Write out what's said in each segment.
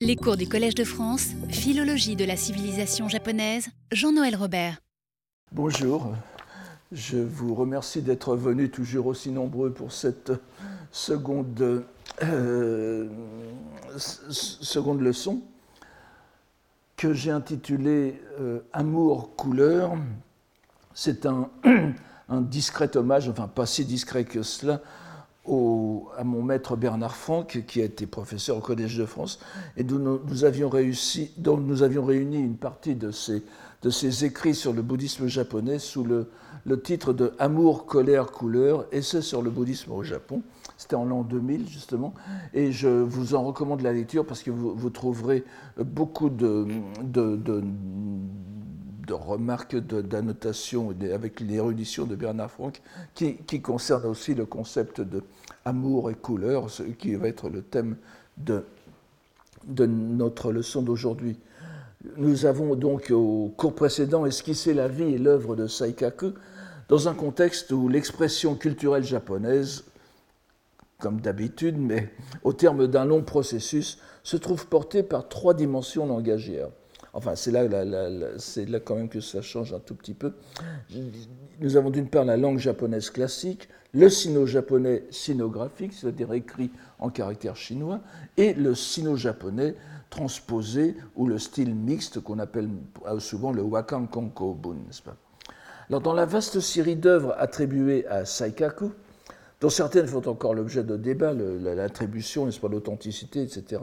Les cours du Collège de France, Philologie de la civilisation japonaise, Jean-Noël Robert. Bonjour, je vous remercie d'être venus toujours aussi nombreux pour cette seconde, euh, leçon que j'ai intitulée euh, Amour couleur. C'est un discret hommage, enfin pas si discret que cela, à mon maître Bernard Franck, qui a été professeur au Collège de France, et dont nous, avions, réuni une partie de ses, écrits sur le bouddhisme japonais sous le, titre de Amour, colère, couleur, essai sur le bouddhisme au Japon. C'était en l'an 2000, justement, et je vous en recommande la lecture parce que vous, trouverez beaucoup de de remarques, d'annotations avec l'érudition de Bernard Franck, qui, qui, concerne aussi le concept de amour et couleur, ce qui va être le thème de, notre leçon d'aujourd'hui. Nous avons donc au cours précédent esquissé la vie et l'œuvre de Saikaku dans un contexte où l'expression culturelle japonaise, comme d'habitude, mais au terme d'un long processus, se trouve portée par trois dimensions langagières. Enfin, c'est là quand même que ça change un tout petit peu. Nous avons d'une part la langue japonaise classique, le sino-japonais sinographique, c'est-à-dire écrit en caractère chinois, et le sino-japonais transposé ou le style mixte qu'on appelle souvent le wakan konkobun, Alors, dans la vaste série d'œuvres attribuées à Saikaku, dont certaines font encore l'objet de débats, l'attribution, n'est-ce pas, l'authenticité, etc.,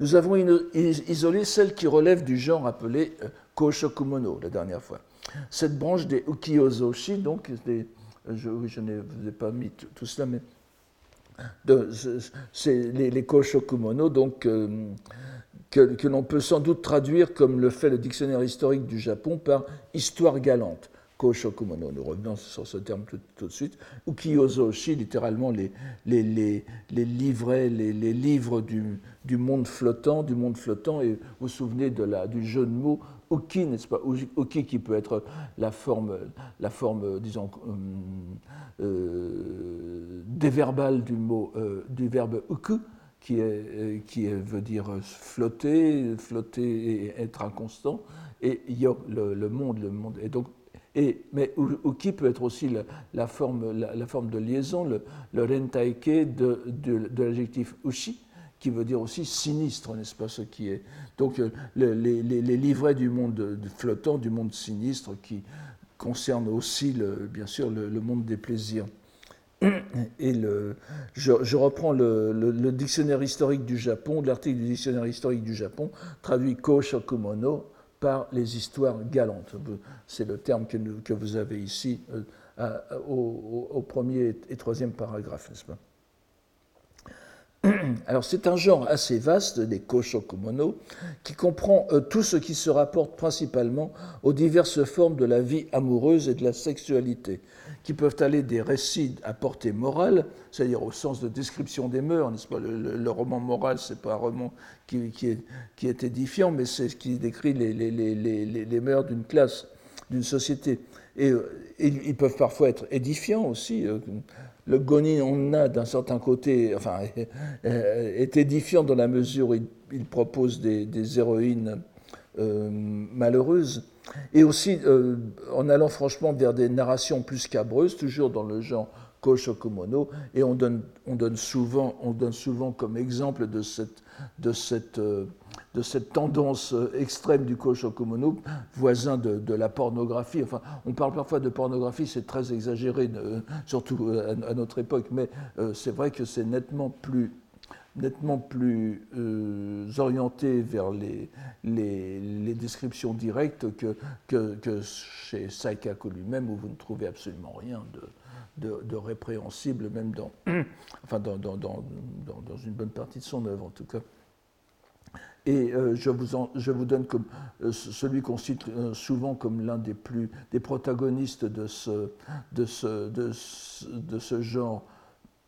nous avons isolé celle qui relève du genre appelé euh, Koshokumono la dernière fois. Cette branche des Ukiyozoshi, donc, des, je, je n'ai vous ai pas mis tout, cela, mais c'est les, les, Koshokumono, donc, euh, que, l'on peut sans doute traduire, comme le fait le dictionnaire historique du Japon, par histoire galante. Koshokumono, nous revenons sur ce terme tout, de suite, Ukiyozoshi, littéralement les, les, les, livrets, les, livres du, du, monde flottant, du monde flottant, et vous vous souvenez de la, du jeu de mots Uki, n'est-ce pas Uki qui peut être la forme, la forme disons, euh, euh déverbale du mot, euh, du verbe uku, qui, est, euh, qui veut dire flotter, flotter et être inconstant, et yo, le, le monde, le monde. Et donc et, mais uki peut être aussi la, forme, la, forme, de liaison, le, le rentaike de, de, l'adjectif ushi, qui veut dire aussi sinistre, n'est-ce pas ce qui est Donc euh, les, livrets du monde flottant, du monde sinistre, qui concernent aussi, bien sûr, le, monde des plaisirs. Et je, reprends le, dictionnaire historique du Japon, l'article du dictionnaire historique du Japon, traduit Ko Shokumono, par les histoires galantes. C'est le terme que, que, vous avez ici euh, au, premier et troisième paragraphe, n'est-ce pas? alors c'est un genre assez vaste des koshokumono qui comprend euh, tout ce qui se rapporte principalement aux diverses formes de la vie amoureuse et de la sexualité, qui peuvent aller des récits à portée morale, c'est-à-dire au sens de description des mœurs, n'est-ce pas? Le, roman moral, c'est pas un roman qui, est, édifiant, mais c'est ce qui décrit les mœurs d'une classe, d'une société. Et, euh, ils peuvent parfois être édifiants aussi. Euh, le Gonin on a d'un certain côté, enfin, est édifiant dans la mesure où il, propose des, héroïnes malheureuses. Et aussi euh, en allant franchement vers des narrations plus cabreuses, toujours dans le genre Koshokumono, et on donne, on donne, souvent, on donne souvent comme exemple de cette, de cette, euh, de cette tendance euh, extrême du Koshokumono, voisin de, de, la pornographie. Enfin, on parle parfois de pornographie, c'est très exagéré, surtout à, notre époque, mais c'est vrai que c'est nettement plus nettement plus euh, orienté vers les, les, descriptions directes que, que, chez Saikaku lui-même, où vous ne trouvez absolument rien de, de, répréhensible, même dans, enfin dans, dans, dans, dans, une bonne partie de son œuvre en tout cas. Et euh, je, vous je, vous donne comme euh, celui qu'on cite souvent comme l'un des plus des protagonistes de ce, de ce, de de ce genre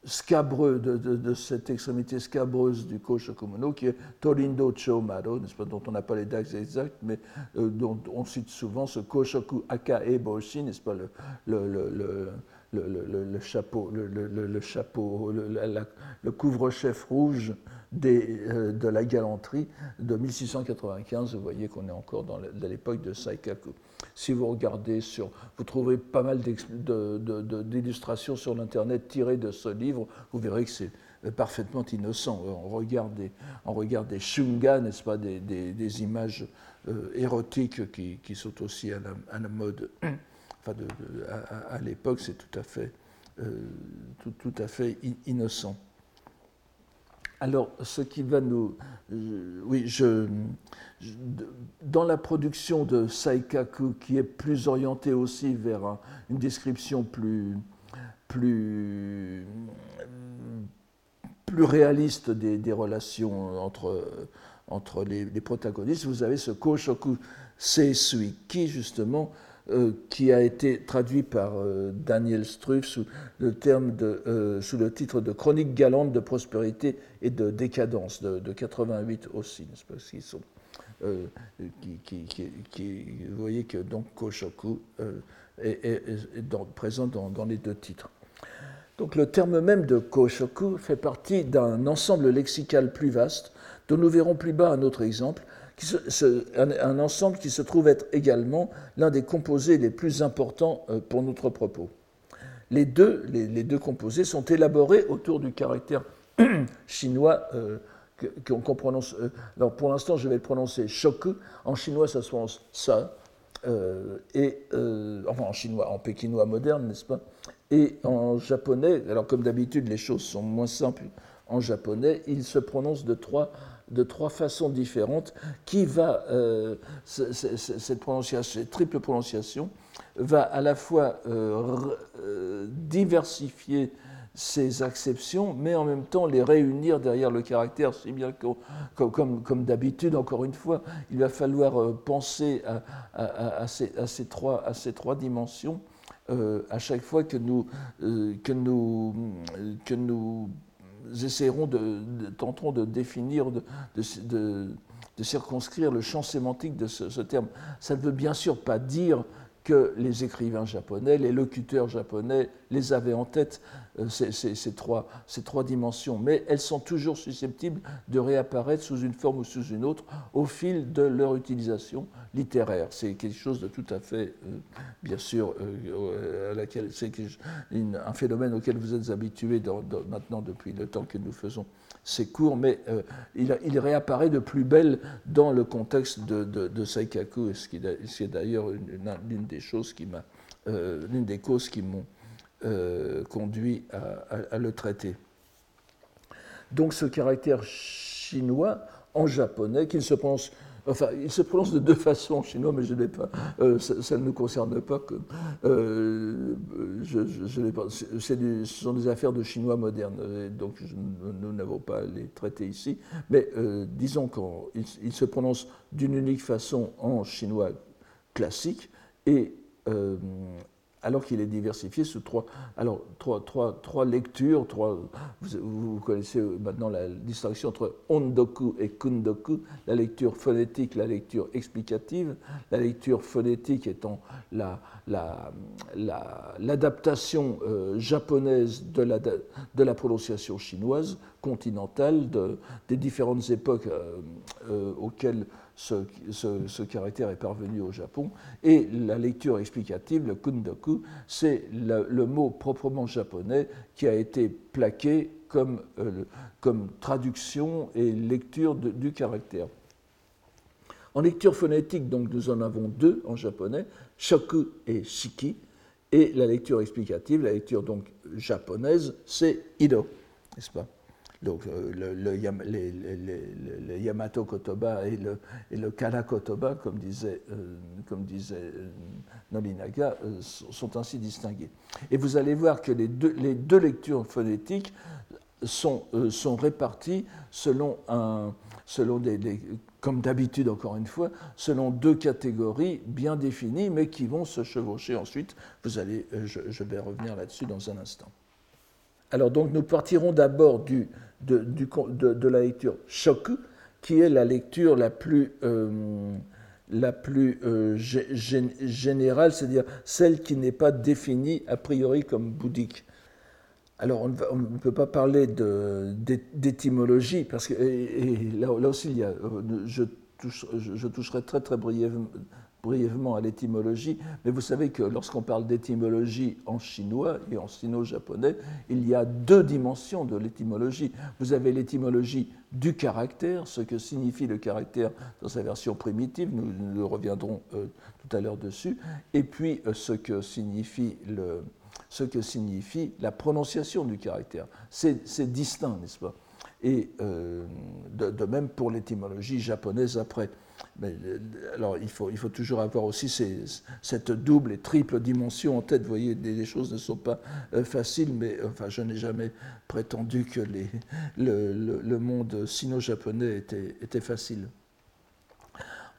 scabreux de, cette extrémité scabreuse du Koshokumono, qui est Torindo Chomaro, n'est-ce pas, dont on n'a pas les dates exactes, mais euh, dont on cite souvent ce Koshoku Aka Eboshi, n'est-ce pas, le, chapeau, le, chapeau, le, couvre-chef rouge euh, de la galanterie de 1695. Vous voyez qu'on est encore dans l'époque de Saikaku. Si vous regardez sur, vous trouverez pas mal d'illustrations sur l'internet tirées de ce livre. Vous verrez que c'est euh, parfaitement innocent. On regarde des, on regarde des shunga, n'est-ce pas, des, images euh, érotiques qui, sont aussi à la, mode. À, l'époque, c'est tout à fait, euh, tout, à fait innocent. Alors, ce qui va nous. oui, je, dans la production de Saikaku, qui est plus orientée aussi vers une description plus, plus plus réaliste des, relations entre, entre les, protagonistes, vous avez ce Koshoku Seisui, qui justement, euh, qui a été traduit par euh, Daniel Struff sous le, terme de, euh, sous le titre de Chronique galante de prospérité et de décadence, de, 88 aussi, parce qu'ils sont, vous voyez que donc Koshoku est, présent dans les deux titres. Donc le terme même de Koshoku fait partie d'un ensemble lexical plus vaste, dont nous verrons plus bas un autre exemple, un, ensemble qui se trouve être également l'un des composés les plus importants euh, pour notre propos. Les deux, les, deux composés sont élaborés autour du caractère chinois euh, qu'on prononce. Euh, alors pour l'instant, je vais le prononcer shoku. En chinois, ça se prononce sa. et, enfin, en chinois, en pékinois moderne, n'est-ce pas? Et en japonais, alors comme d'habitude les choses sont moins simples en japonais, il se prononce de trois, de trois façons différentes. Qui va, euh, cette, triple prononciation va à la fois euh, euh, diversifier ces acceptions, mais en même temps les réunir derrière le caractère, si bien que, comme, comme, d'habitude, encore une fois, il va falloir penser à, ces, à, ces, trois, ces trois dimensions à chaque fois que nous, que nous, que nous essayerons de, tenterons de définir, de, de, de, circonscrire le champ sémantique de ce, terme. Ça ne veut bien sûr pas dire que les écrivains japonais, les locuteurs japonais les avaient en tête, euh, ces, trois, ces trois dimensions, mais elles sont toujours susceptibles de réapparaître sous une forme ou sous une autre au fil de leur utilisation littéraire. C'est quelque chose de tout à fait, euh, bien sûr, euh, c'est un phénomène auquel vous êtes habitués maintenant depuis le temps que nous faisons ces cours, mais il, réapparaît de plus belle dans le contexte de, de, ce qui est d'ailleurs l'une des choses qui m'a, l'une des causes qui m'ont conduit à, le traiter. Donc ce caractère chinois en japonais, qu'il se prononce Enfin, il se prononce de deux façons en chinois, mais je n'ai pas. Euh, ça, ne nous concerne pas. Euh, je, ce sont des affaires de chinois moderne, donc nous n'avons pas à les traiter ici. Mais euh, disons qu'il se prononce d'une unique façon en chinois classique et alors qu'il est diversifié sous trois, alors, trois, trois, trois lectures. Trois, vous, connaissez maintenant la distinction entre ondoku et kundoku, la lecture phonétique, la lecture explicative. La lecture phonétique étant l'adaptation la, la, euh, japonaise de la, de la prononciation chinoise continentale de, des différentes époques euh, euh, auxquelles ce, caractère est parvenu au Japon. Et la lecture explicative, le kundoku, c'est le, mot proprement japonais qui a été plaqué comme, euh, comme traduction et lecture du caractère. En lecture phonétique, donc, nous en avons deux en japonais, shoku et shiki. Et la lecture explicative, la lecture donc japonaise, c'est ido, n'est-ce pas? Donc euh, le, Yamato Kotoba et le, et le Kana Kotoba, comme disait, euh, euh, Nolinaga, sont ainsi distingués. Et vous allez voir que les deux, lectures phonétiques sont, réparties selon, comme d'habitude encore une fois, selon deux catégories bien définies, mais qui vont se chevaucher ensuite. Vous allez, je vais revenir là-dessus dans un instant. Alors donc nous partirons d'abord du, de, de, la lecture shoku, qui est la lecture la plus, euh, la plus générale, c'est-à-dire celle qui n'est pas définie a priori comme bouddhique. Alors, on ne, peut pas parler d'étymologie, parce que là, aussi, il y a, je, je, toucherai très très brièvement, brièvement à l'étymologie, mais vous savez que lorsqu'on parle d'étymologie en chinois et en sino-japonais, il y a deux dimensions de l'étymologie. Vous avez l'étymologie du caractère, ce que signifie le caractère dans sa version primitive, nous, reviendrons euh, tout à l'heure dessus, et puis euh, ce que signifie le, ce que signifie la prononciation du caractère. C'est distinct, n'est-ce pas? Et euh, de, même pour l'étymologie japonaise après. Mais, euh, alors il faut, il faut toujours avoir aussi cette double et triple dimension en tête. Vous voyez, les, choses ne sont pas euh, faciles, mais enfin, je n'ai jamais prétendu que le, monde sino-japonais était, était facile.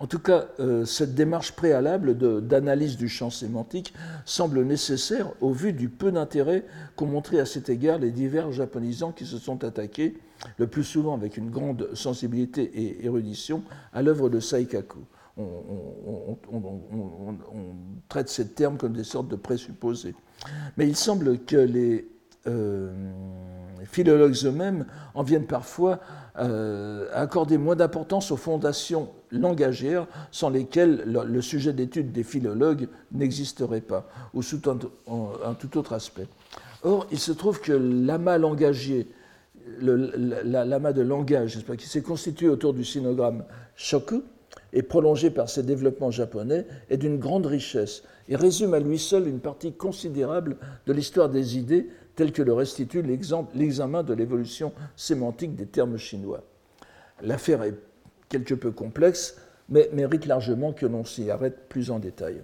En tout cas, cette démarche préalable d'analyse du champ sémantique semble nécessaire au vu du peu d'intérêt qu'ont montré à cet égard les divers japonisants qui se sont attaqués, le plus souvent avec une grande sensibilité et érudition, à l'œuvre de Saikaku. On, traite ces termes comme des sortes de présupposés. Mais il semble que les euh, philologues eux-mêmes en viennent parfois euh, à accorder moins d'importance aux fondations langagières sans lesquelles le, sujet d'étude des philologues n'existerait pas, ou sous un, tout autre aspect. Or, il se trouve que l'amas langagier, l'amas de langage, qui s'est constitué autour du sinogramme shoku, et prolongé par ses développements japonais, est d'une grande richesse et résume à lui seul une partie considérable de l'histoire des idées tel que le restitue l'examen de l'évolution sémantique des termes chinois. L'affaire est quelque peu complexe, mais mérite largement que l'on s'y arrête plus en détail.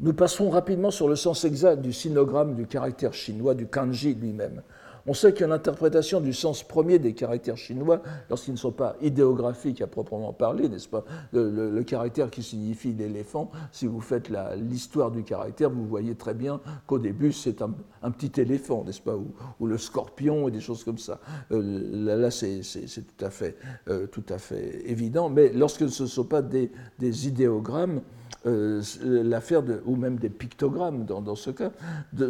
Nous passerons rapidement sur le sens exact du sinogramme du caractère chinois, du kanji lui-même. On sait que l'interprétation du sens premier des caractères chinois, lorsqu'ils ne sont pas idéographiques à proprement parler, n'est-ce pas, le, caractère qui signifie l'éléphant, si vous faites l'histoire du caractère, vous voyez très bien qu'au début c'est un, petit éléphant, n'est-ce pas, ou, le scorpion et des choses comme ça. Euh, là, c'est tout, à fait, euh, tout à fait évident, mais lorsque ce ne sont pas des idéogrammes, euh, l'affaire, ou même des pictogrammes dans, ce cas,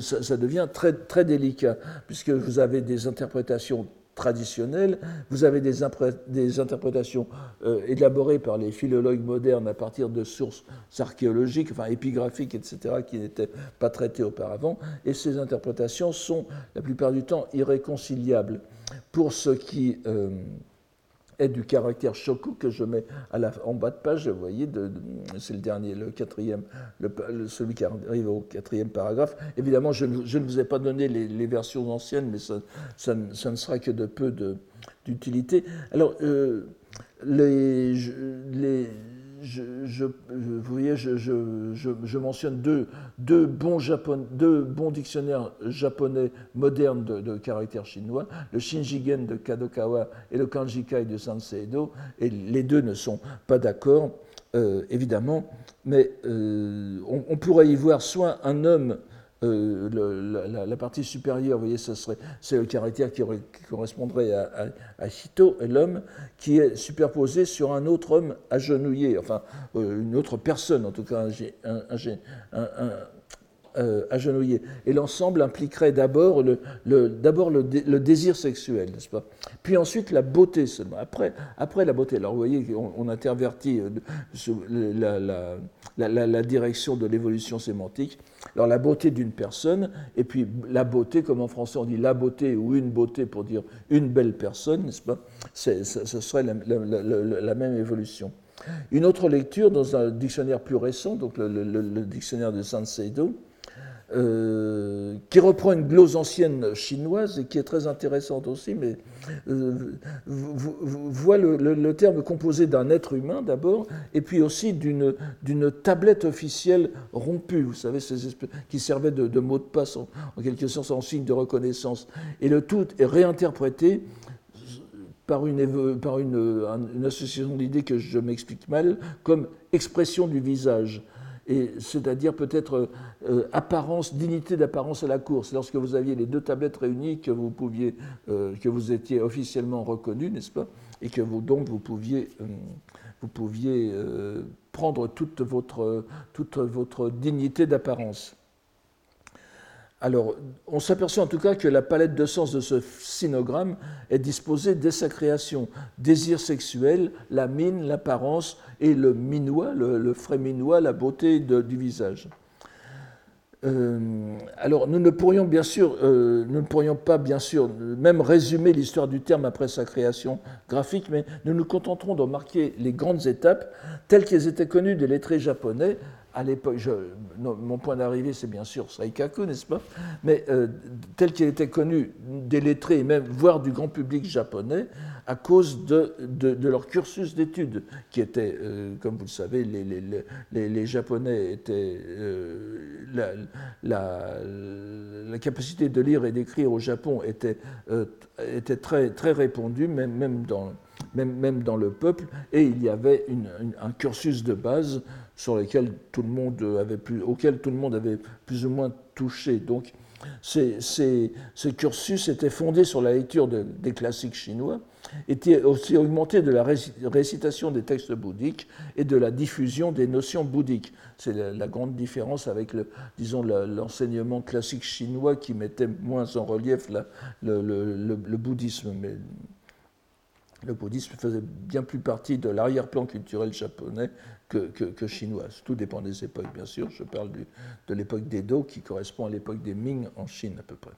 ça, devient très, très délicat, puisque vous avez des interprétations traditionnelles, vous avez des, des interprétations euh, élaborées par les philologues modernes à partir de sources archéologiques, enfin épigraphiques, etc., qui n'étaient pas traitées auparavant, et ces interprétations sont la plupart du temps irréconciliables. Pour ce qui euh, est du caractère choco que je mets à la, en bas de page, vous voyez, c'est le dernier, le quatrième, celui qui arrive au quatrième paragraphe. Évidemment, je, ne vous ai pas donné les, versions anciennes, mais ça, ça, ne sera que de peu d'utilité. Alors, euh, les, les je, vous voyez, je, mentionne deux, bons dictionnaires japonais modernes de, caractères chinois, le Shinjigen de Kadokawa et le Kanjikai de Sanseido, et les deux ne sont pas d'accord, euh, évidemment, mais euh, on, pourrait y voir soit un homme euh, la, partie supérieure, vous voyez, c'est le caractère qui, correspondrait à, à, Hito, l'homme, qui est superposé sur un autre homme agenouillé, enfin, euh, une autre personne, en tout cas, un, un, euh, agenouillé. Et l'ensemble impliquerait d'abord le, le, le, désir sexuel, n'est-ce pas? Puis ensuite la beauté seulement. Après, après la beauté. Alors vous voyez, on, intervertit la, la, la, direction de l'évolution sémantique. Alors la beauté d'une personne, et puis la beauté, comme en français on dit la beauté ou une beauté pour dire une belle personne, n'est-ce pas? Ce serait la, même évolution. Une autre lecture dans un dictionnaire plus récent, donc le, dictionnaire de Sanseido, euh, qui reprend une glose ancienne chinoise et qui est très intéressante aussi, mais euh, voit le, terme composé d'un être humain d'abord, et puis aussi d'une tablette officielle rompue, vous savez, qui servait de, mot de passe en, quelque sorte en signe de reconnaissance. Et le tout est réinterprété par une, par une association d'idées que je m'explique mal, comme expression du visage et c'est-à-dire peut-être euh, apparence, dignité d'apparence à la course. Lorsque vous aviez les deux tablettes réunies, que vous euh, étiez officiellement reconnu, n'est-ce pas? Et que vous, donc vous pouviez, vous pouviez prendre toute votre, toute votre dignité d'apparence. Alors, on s'aperçoit en tout cas que la palette de sens de ce sinogramme est disposée dès sa création. Désir sexuel, la mine, l'apparence et le minois, le, frais minois, la beauté du visage. Euh, alors, nous ne pourrions bien sûr, euh, nous ne pourrions pas bien sûr même résumer l'histoire du terme après sa création graphique, mais nous nous contenterons de marquer les grandes étapes telles qu'elles étaient connues des lettrés japonais à l'époque, mon point d'arrivée, c'est bien sûr Saikaku, n'est-ce pas? Mais euh, tel qu'il était connu des lettrés, même voire du grand public japonais, à cause de, de, leur cursus d'études, qui était, euh, comme vous le savez, les, les, les, Japonais étaient. Euh, la, la, la, capacité de lire et d'écrire au Japon était, était très, très répandue, même, même dans même, même dans le peuple, et il y avait un cursus de base sur lesquels tout le monde avait plus, auquel tout le monde avait plus ou moins touché. Donc, ces, cursus étaient fondés sur la lecture des classiques chinois, étaient aussi augmentés de la récitation des textes bouddhiques et de la diffusion des notions bouddhiques. C'est la, grande différence avec, le, disons, l'enseignement classique chinois qui mettait moins en relief le, bouddhisme. Mais le bouddhisme faisait bien plus partie de l'arrière-plan culturel japonais que, que, chinoise. Tout dépend des époques, bien sûr. Je parle de l'époque d'Edo, qui correspond à l'époque des Ming en Chine, à peu près,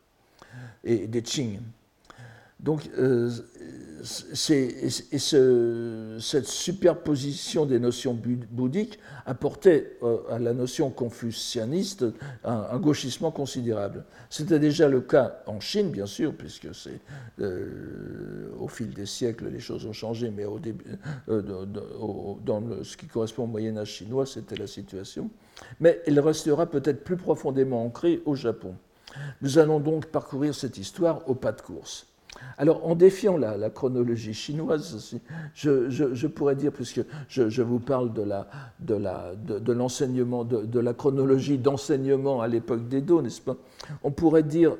et des Qing. Donc, euh, et cette superposition des notions bouddhiques apportait euh, à la notion confucianiste un, gauchissement considérable. C'était déjà le cas en Chine, bien sûr, puisque euh, au fil des siècles les choses ont changé, mais au début, dans ce qui correspond au Moyen Âge chinois, c'était la situation. Mais elle restera peut-être plus profondément ancrée au Japon. Nous allons donc parcourir cette histoire au pas de course. Alors, en défiant la, chronologie chinoise, je, pourrais dire, puisque je, vous parle de l'enseignement, de, de, la chronologie d'enseignement à l'époque d'Edo, n'est-ce pas? On pourrait dire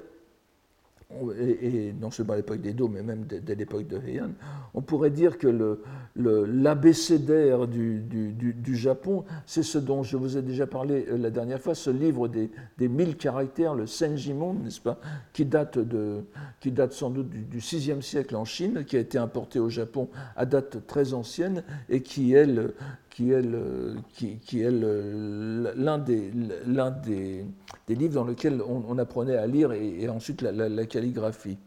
et, non seulement à l'époque d'Edo, mais même dès, l'époque de Heian, on pourrait dire que l'abécédaire du, du, Japon, c'est ce dont je vous ai déjà parlé euh, la dernière fois, ce livre des, des mille caractères, le Senjimon, n'est-ce pas, qui date, de, qui date sans doute du, VIe siècle en Chine, qui a été importé au Japon à date très ancienne et qui est qui est, qui, est l'un des, des, des, livres dans lesquels on, apprenait à lire et, ensuite la, calligraphie.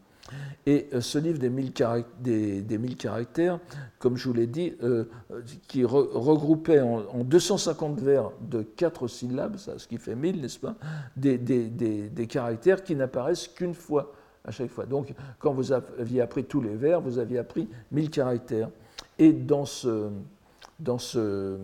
Et euh, ce livre des mille, des, des caractères, comme je vous l'ai dit, euh, qui regroupait en, 250 vers de quatre syllabes, ça, ce qui fait 1000, n'est-ce pas, des, des, caractères qui n'apparaissent qu'une fois à chaque fois. Donc, quand vous aviez appris tous les vers, vous aviez appris 1000 caractères. Et dans ce, dans ce,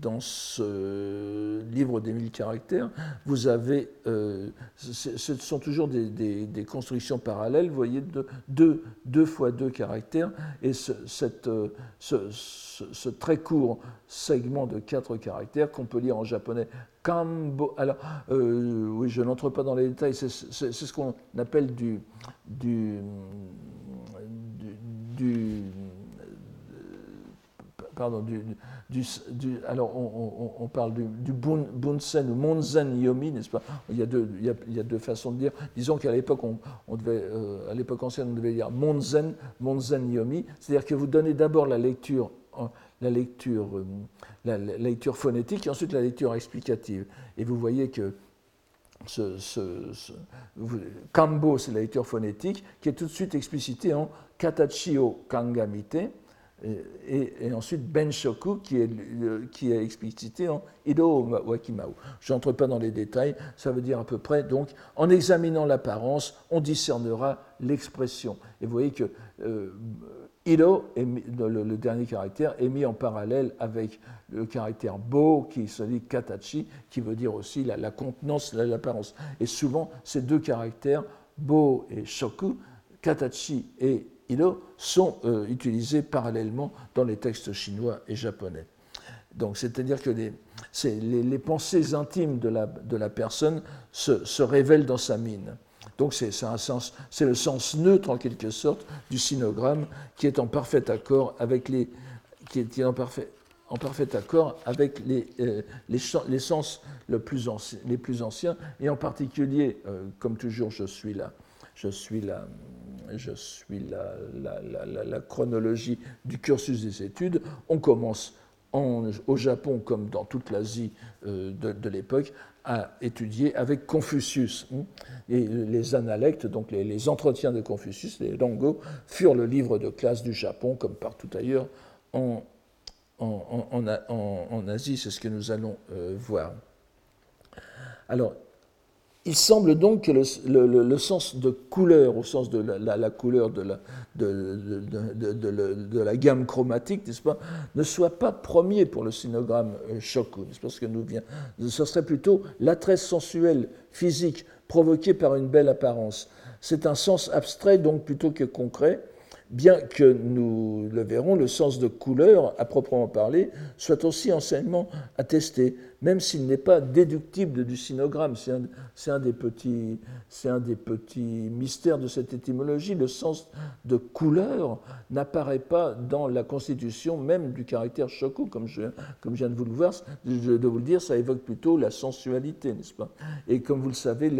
dans ce livre des mille caractères, vous avez, euh, ce sont toujours des, constructions parallèles, vous voyez, de deux, deux fois deux caractères, et ce, cette, euh, ce, très court segment de quatre caractères qu'on peut lire en japonais kambo. Alors, euh, oui, je n'entre pas dans les détails, c'est ce qu'on appelle du, du du, du, alors on, parle du, bunsen ou monzen yomi, n'est-ce pas? Il y, a deux, façons de dire. Disons qu'à l'époque, on, devait, euh, à l'époque ancienne, on devait dire monzen, monzen yomi, c'est-à-dire que vous donnez d'abord la lecture, la lecture, euh, la, lecture phonétique et ensuite la lecture explicative. Et vous voyez que ce, ce, kambo, c'est la lecture phonétique, qui est tout de suite explicitée en katachio kangamite, et, ensuite Benshoku qui est, qui est explicité en Ido Wakimao. Je n'entre pas dans les détails, ça veut dire à peu près, donc en examinant l'apparence, on discernera l'expression. Et vous voyez que euh, Ido, le, dernier caractère, est mis en parallèle avec le caractère Bo qui se dit Katachi, qui veut dire aussi la, la contenance, l'apparence. Et souvent, ces deux caractères, Bo et Shoku, Katachi et Sont euh, utilisés parallèlement dans les textes chinois et japonais. Donc, c'est-à-dire que les, pensées intimes de la, personne se, révèlent dans sa mine. Donc c'est le sens neutre en quelque sorte du sinogramme qui est en parfait accord avec les, sens les plus anciens, et en particulier, euh, comme toujours, je suis là, je suis là, je suis la, chronologie du cursus des études. On commence en, au Japon, comme dans toute l'Asie euh, de, l'époque, à étudier avec Confucius. Hein. Et les analectes, donc les, entretiens de Confucius, les Dango, furent le livre de classe du Japon, comme partout ailleurs en, Asie. C'est ce que nous allons euh, voir. Alors, il semble donc que le, sens de couleur, au sens de la, couleur de la, gamme chromatique, n'est-ce ne soit pas premier pour le sinogramme euh, Shoku. Parce que ce serait plutôt l'attrait sensuel, physique, provoqué par une belle apparence. C'est un sens abstrait, donc plutôt que concret, bien que nous le verrons, le sens de couleur, à proprement parler, soit aussi enseignement attesté même s'il n'est pas déductible du sinogramme. C'est un, des petits, mystères de cette étymologie. Le sens de couleur n'apparaît pas dans la constitution même du caractère choco, comme je, viens de vous le dire, ça évoque plutôt la sensualité, n'est-ce pas? Et comme vous le savez,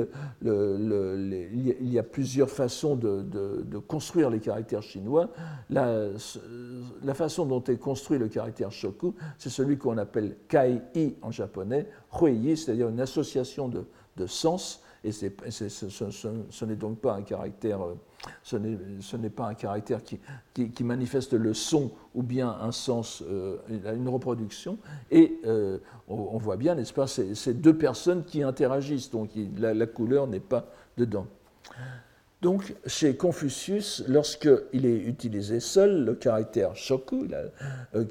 il y a plusieurs façons de, de, construire les caractères chinois. La, la façon dont est construit le caractère shoku, c'est celui qu'on appelle kai-i en japonais japonais, c'est-à-dire une association de, sens, et ce, n'est donc pas un caractère, euh, ce n'est pas un caractère qui, qui, manifeste le son ou bien un sens, euh, une reproduction. Et euh, on, voit bien, n'est-ce pas, ces deux personnes qui interagissent, donc la couleur n'est pas dedans. Donc, chez Confucius, lorsqu'il est utilisé seul, le caractère shoku, euh,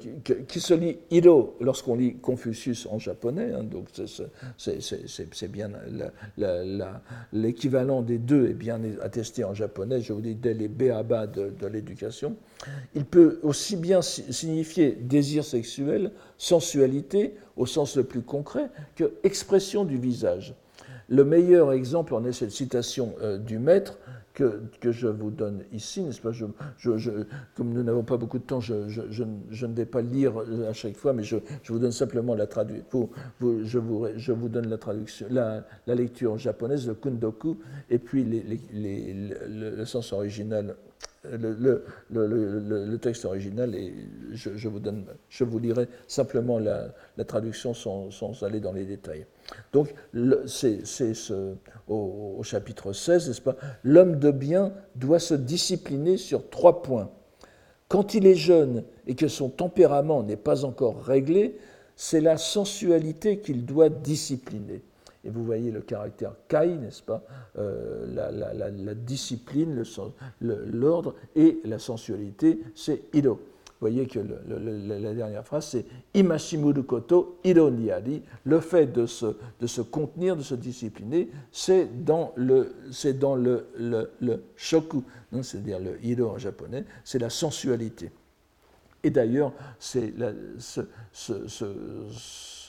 qui, se lit iro lorsqu'on lit Confucius en japonais, hein, donc c'est bien l'équivalent des deux est bien attesté en japonais, je vous dis dès les béaba de, de l'éducation. Il peut aussi bien signifier désir sexuel, sensualité, au sens le plus concret, que expression du visage. Le meilleur exemple en est cette citation euh, du maître que, que, je vous donne ici, n'est-ce pas? Comme nous n'avons pas beaucoup de temps, je, ne vais pas lire à chaque fois, mais je, vous donne simplement la traduction. Je vous, je vous donne la traduction, la, lecture japonaise, le kundoku, et puis le, sens original le, texte original et je, vous donne, je vous lirai simplement la, traduction sans, aller dans les détails. Donc, c'est ce, au, au, chapitre 16, n'est-ce pas? L'homme de bien doit se discipliner sur trois points. Quand il est jeune et que son tempérament n'est pas encore réglé, c'est la sensualité qu'il doit discipliner. Et vous voyez le caractère kai, n'est-ce pas euh, la, discipline, l'ordre et la sensualité, c'est ido. Vous voyez que la dernière phrase, c'est Imashimuru koto ido niari. Le fait de se, contenir, de se discipliner, c'est dans le, shoku, c'est-à-dire le ido en japonais, c'est la sensualité. Et d'ailleurs, c'est ce, ce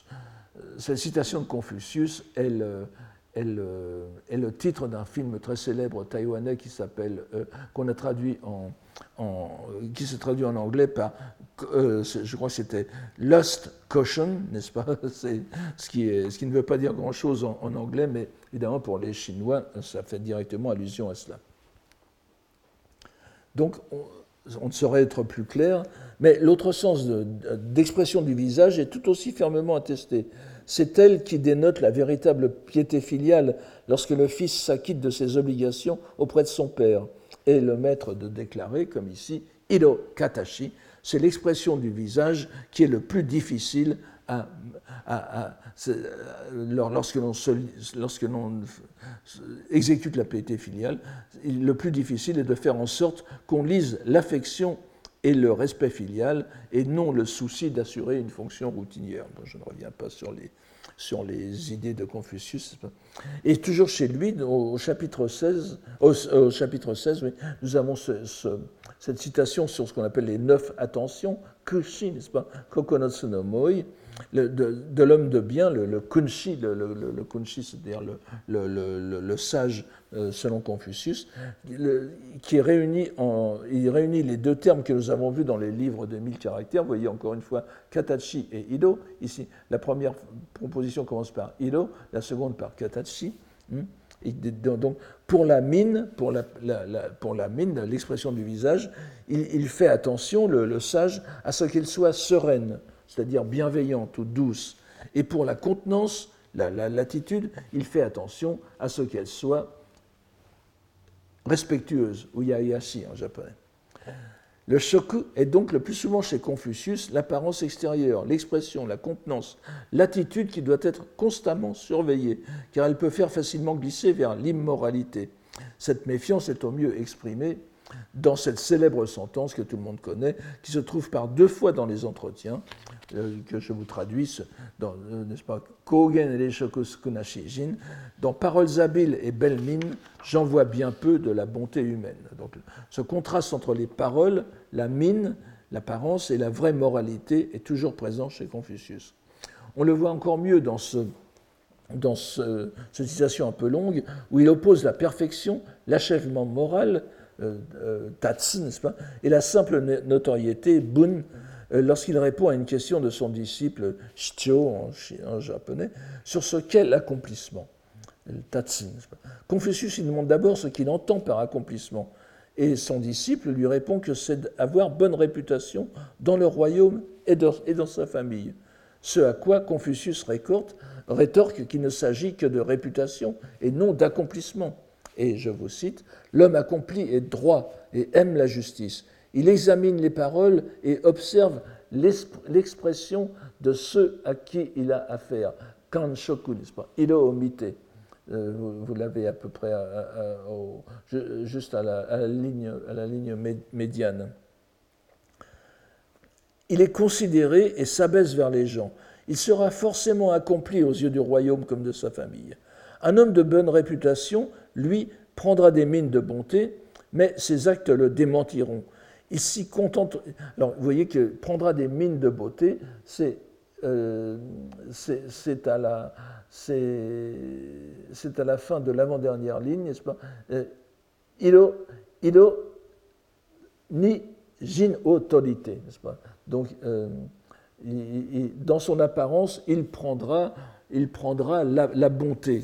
cette citation de Confucius euh, euh, est le, titre d'un film très célèbre taïwanais qui s'appelle, euh, qu'on a traduit en, qui se traduit en anglais par, je crois que c'était Lust Caution, n'est-ce pas? Ce qui ne veut pas dire grand-chose en, anglais, mais évidemment pour les Chinois, ça fait directement allusion à cela. Donc, on ne saurait être plus clair, mais l'autre sens d'expression du visage est tout aussi fermement attesté. C'est elle qui dénote la véritable piété filiale lorsque le fils s'acquitte de ses obligations auprès de son père. Et le maître de déclarer, comme ici, Ido Katashi, c'est l'expression du visage qui est le plus difficile à, lorsque l'on exécute la piété filiale, le plus difficile est de faire en sorte qu'on lise l'affection et le respect filial et non le souci d'assurer une fonction routinière. je ne reviens pas sur les, sur les idées de Confucius. Et toujours chez lui, au chapitre 16, au, chapitre 16 oui, nous avons cette citation sur ce qu'on appelle les neuf attentions, kushi, n'est-ce pas, kokonotsu de, l'homme de bien, le, kunshi, le, kunshi, c'est-à-dire le, sage selon Confucius, qui réunit, les deux termes que nous avons vus dans les livres de mille caractères. Vous voyez encore une fois Katachi et Ido. Ici, la première proposition commence par Ido, la seconde par Katachi. Hmm. donc, pour la mine, pour la, mine, l'expression du visage, il, fait attention, le, sage, à ce qu'elle soit sereine, c'est-à-dire bienveillante ou douce. Et pour la contenance, l'attitude, il fait attention à ce qu'elle soit respectueuse, ou yayashi en japonais. Le shoku est donc le plus souvent chez Confucius l'apparence extérieure, l'expression, la contenance, l'attitude qui doit être constamment surveillée, car elle peut faire facilement glisser vers l'immoralité. Cette méfiance est au mieux exprimée dans cette célèbre sentence que tout le monde connaît, qui se trouve par deux fois dans les entretiens, euh, que je vous traduis, dans, euh, n'est-ce pas, Kogen et Jin, dans Paroles habiles et belles mines, j'en vois bien peu de la bonté humaine. Donc, ce contraste entre les paroles, la mine, l'apparence et la vraie moralité est toujours présent chez Confucius. On le voit encore mieux dans, ce, dans ce, cette citation un peu longue, où il oppose la perfection, l'achèvement moral, euh, euh, tatsu, n'est-ce pas, et la simple notoriété, bun, euh, lorsqu'il répond à une question de son disciple Shicho en, japonais, sur ce qu'est l'accomplissement. Confucius il demande d'abord ce qu'il entend par accomplissement, et son disciple lui répond que c'est avoir bonne réputation dans le royaume et dans sa famille. Ce à quoi Confucius rétorque qu'il ne s'agit que de réputation et non d'accomplissement. Et je vous cite, L'homme accompli est droit et aime la justice. Il examine les paroles et observe l'expression de ceux à qui il a affaire. Kanshoku, n'est-ce pas? Ilo omite. Euh, vous, l'avez à peu près juste à la, ligne, à la ligne médiane. Il est considéré et s'abaisse vers les gens. Il sera forcément accompli aux yeux du royaume comme de sa famille. Un homme de bonne réputation, lui, prendra des mines de bonté, mais ses actes le démentiront. Il s'y contente. Alors, vous voyez que prendra des mines de beauté, c'est euh, à, la, à la fin de l'avant-dernière ligne, n'est-ce pas? Euh, Ilo, ni jin autorité, n'est-ce pas? Donc, euh, dans son apparence, il prendra, il prendra la bonté,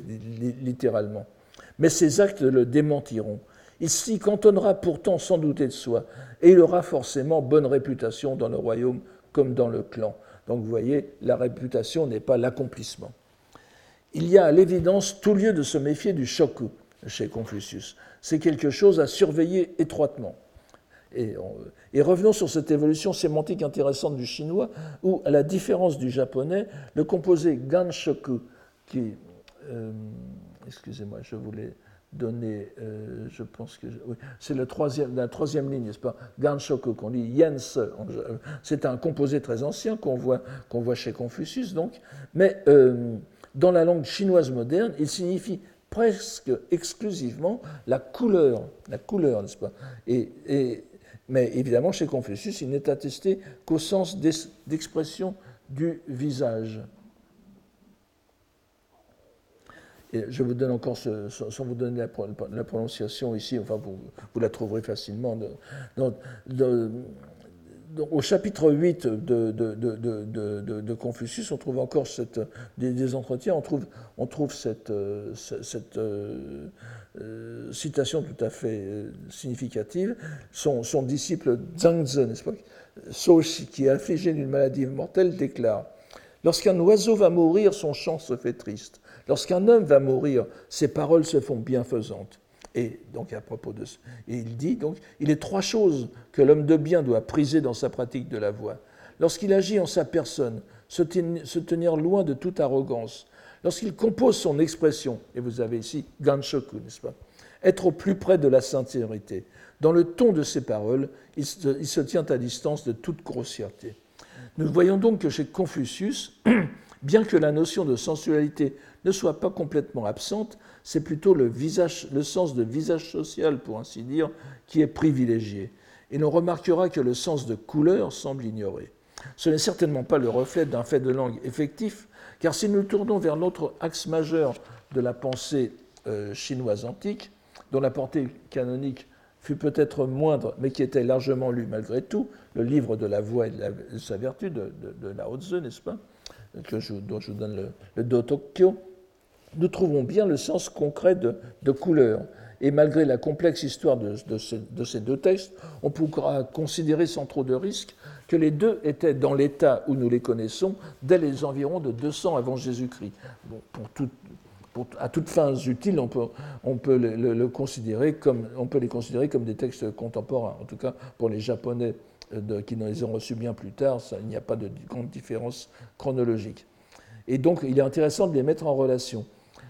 littéralement mais ses actes le démentiront. Il s'y cantonnera pourtant sans douter de soi, et il aura forcément bonne réputation dans le royaume comme dans le clan. Donc vous voyez, la réputation n'est pas l'accomplissement. Il y a à l'évidence tout lieu de se méfier du shoku chez Confucius. C'est quelque chose à surveiller étroitement. Et, revenons sur cette évolution sémantique intéressante du chinois, où, à la différence du japonais, le composé ganshoku, qui euh, excusez-moi, je voulais donner, euh, je pense que, c'est la troisième, ligne, n'est-ce pas? Ganshoku, qu'on dit Yens, c'est un composé très ancien qu'on voit, qu'on chez Confucius, donc, mais euh, dans la langue chinoise moderne, il signifie presque exclusivement la couleur, la couleur, n'est-ce pas? Mais évidemment, chez Confucius, il n'est attesté qu'au sens d'expression du visage. Je vous donne encore, sans vous donner la, prononciation ici, enfin vous, la trouverez facilement. au chapitre 8 de, Confucius, on trouve encore des, entretiens, on trouve, cette, cette euh, euh, citation tout à fait euh, significative. Son, disciple Zhangzi, n'est-ce pas, qui est affligé d'une maladie mortelle, déclare Lorsqu'un oiseau va mourir, son chant se fait triste. Lorsqu'un homme va mourir, ses paroles se font bienfaisantes. Et donc à propos de ce, il dit donc, il est trois choses que l'homme de bien doit priser dans sa pratique de la voix. Lorsqu'il agit en sa personne, se tenir loin de toute arrogance. Lorsqu'il compose son expression, et vous avez ici Ganshoku, n'est-ce pas? Être au plus près de la sincérité. Dans le ton de ses paroles, il se tient à distance de toute grossièreté. Nous voyons donc que chez Confucius, bien que la notion de sensualité ne soit pas complètement absente, c'est plutôt le, sens de visage social, pour ainsi dire, qui est privilégié. Et l'on remarquera que le sens de couleur semble ignoré. Ce n'est certainement pas le reflet d'un fait de langue effectif, car si nous tournons vers l'autre axe majeur de la pensée euh, chinoise antique, dont la portée canonique fut peut-être moindre, mais qui était largement lu malgré tout, le livre de la voix et de, sa vertu de, de, Lao Tzu, n'est-ce pas, dont je vous donne le, le Do Tokyo, nous trouvons bien le sens concret de, de couleur. Et malgré la complexe histoire de, de, ces deux textes, on pourra considérer sans trop de risque que les deux étaient dans l'état où nous les connaissons dès les environs de 200 avant Jésus-Christ. Bon, pour, tout, à toutes fins utiles, on peut les considérer comme des textes contemporains. En tout cas, pour les Japonais euh, qui les ont reçus bien plus tard, il n'y a pas de grande différence chronologique. Et donc, il est intéressant de les mettre en relation.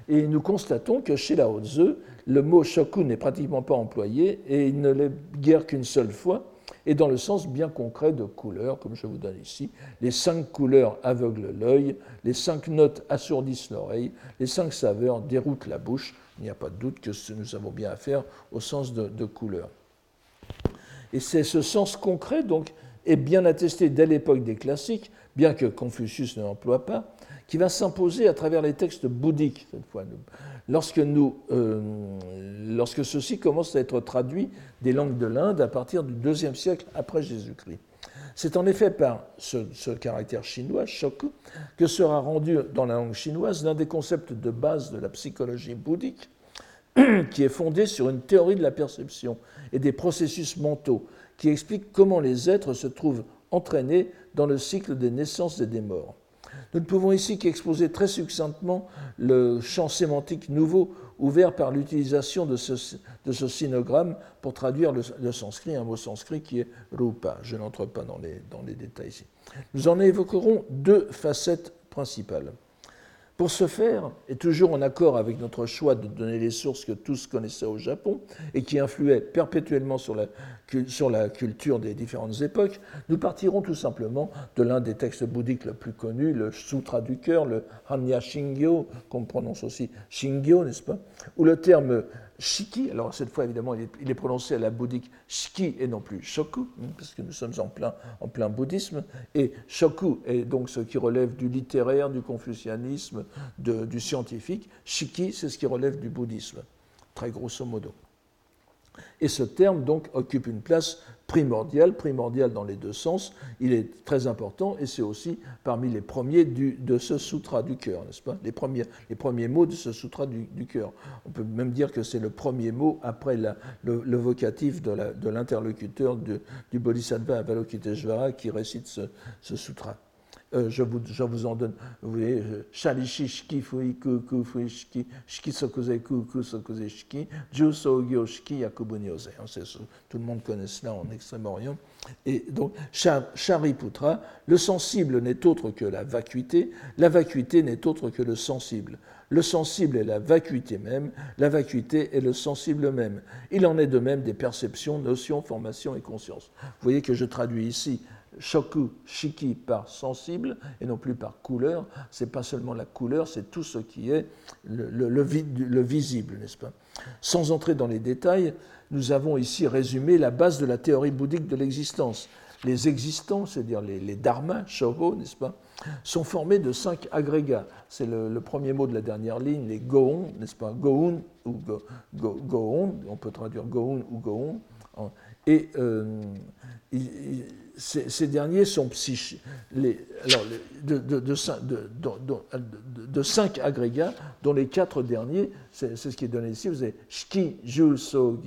Et nous constatons que chez Lao Tzu, le mot shoku n'est pratiquement pas employé et il ne l'est guère qu'une seule fois, et dans le sens bien concret de couleur, comme je vous donne ici. Les cinq couleurs aveuglent l'œil, les cinq notes assourdissent l'oreille, les cinq saveurs déroutent la bouche. Il n'y a pas de doute que nous avons bien affaire au sens de, de couleur. Et c'est ce sens concret, donc, est bien attesté dès l'époque des classiques, bien que Confucius ne l'emploie pas, qui va s'imposer à travers les textes bouddhiques, cette fois, lorsque, euh, lorsque ceux-ci commencent à être traduits des langues de l'Inde à partir du deuxième siècle après Jésus-Christ. C'est en effet par ce, caractère chinois, shoku, que sera rendu dans la langue chinoise l'un des concepts de base de la psychologie bouddhique, qui est fondé sur une théorie de la perception et des processus mentaux, qui explique comment les êtres se trouvent entraînés dans le cycle des naissances et des morts. Nous ne pouvons ici qu'exposer très succinctement le champ sémantique nouveau ouvert par l'utilisation de ce, de sinogramme pour traduire le, sanskrit, un mot sanskrit qui est rupa. Je n'entre pas dans les, dans les détails ici. Nous en évoquerons deux facettes principales. Pour ce faire, et toujours en accord avec notre choix de donner les sources que tous connaissaient au Japon et qui influaient perpétuellement sur la, culture des différentes époques, nous partirons tout simplement de l'un des textes bouddhiques le plus connus, le Sutra du cœur, le Hanya Shingyo, qu'on prononce aussi Shingyo, n'est-ce pas? Où le terme Shiki, alors cette fois évidemment il est, prononcé à la bouddhique Shiki et non plus Shoku, hein, parce que nous sommes en plein, en plein bouddhisme, et Shoku est donc ce qui relève du littéraire, du confucianisme, du scientifique, Shiki c'est ce qui relève du bouddhisme, très grosso modo. Et ce terme donc occupe une place primordiale, primordiale dans les deux sens. Il est très important et c'est aussi parmi les premiers de ce sutra du cœur, n'est-ce pas? Les premiers, les premiers mots de ce sutra du, cœur. On peut même dire que c'est le premier mot après le, vocatif de l'interlocuteur du Bodhisattva Avalokiteshvara qui récite ce, ce sutra. Euh, je, vous, je, vous, en donne, vous voyez, shalishi shiki fui ku ku fui shiki, sokuze ku ku sokuze shiki, ju gyo shiki yakubuni ose. Tout le monde connaît cela en Extrême-Orient. Et donc, Shariputra, le sensible n'est autre que la vacuité, la vacuité n'est autre que le sensible. Le sensible est la vacuité même, la vacuité est le sensible même. Il en est de même des perceptions, notions, formations et conscience. Vous voyez que je traduis ici shoku, shiki par sensible et non plus par couleur. C'est pas seulement la couleur, c'est tout ce qui est le, le, visible, n'est-ce pas? Sans entrer dans les détails, nous avons ici résumé la base de la théorie bouddhique de l'existence. Les existants, c'est-à-dire les, dharmas, shoho, n'est-ce pas, sont formés de cinq agrégats. C'est le, premier mot de la dernière ligne, les goon, n'est-ce pas? Goun ou go, on peut traduire goun ou goon. Et euh, ces, derniers sont psychiques. de, de, cinq agrégats, dont les quatre derniers, c'est ce qui est donné ici, vous avez shiki, ju, sont,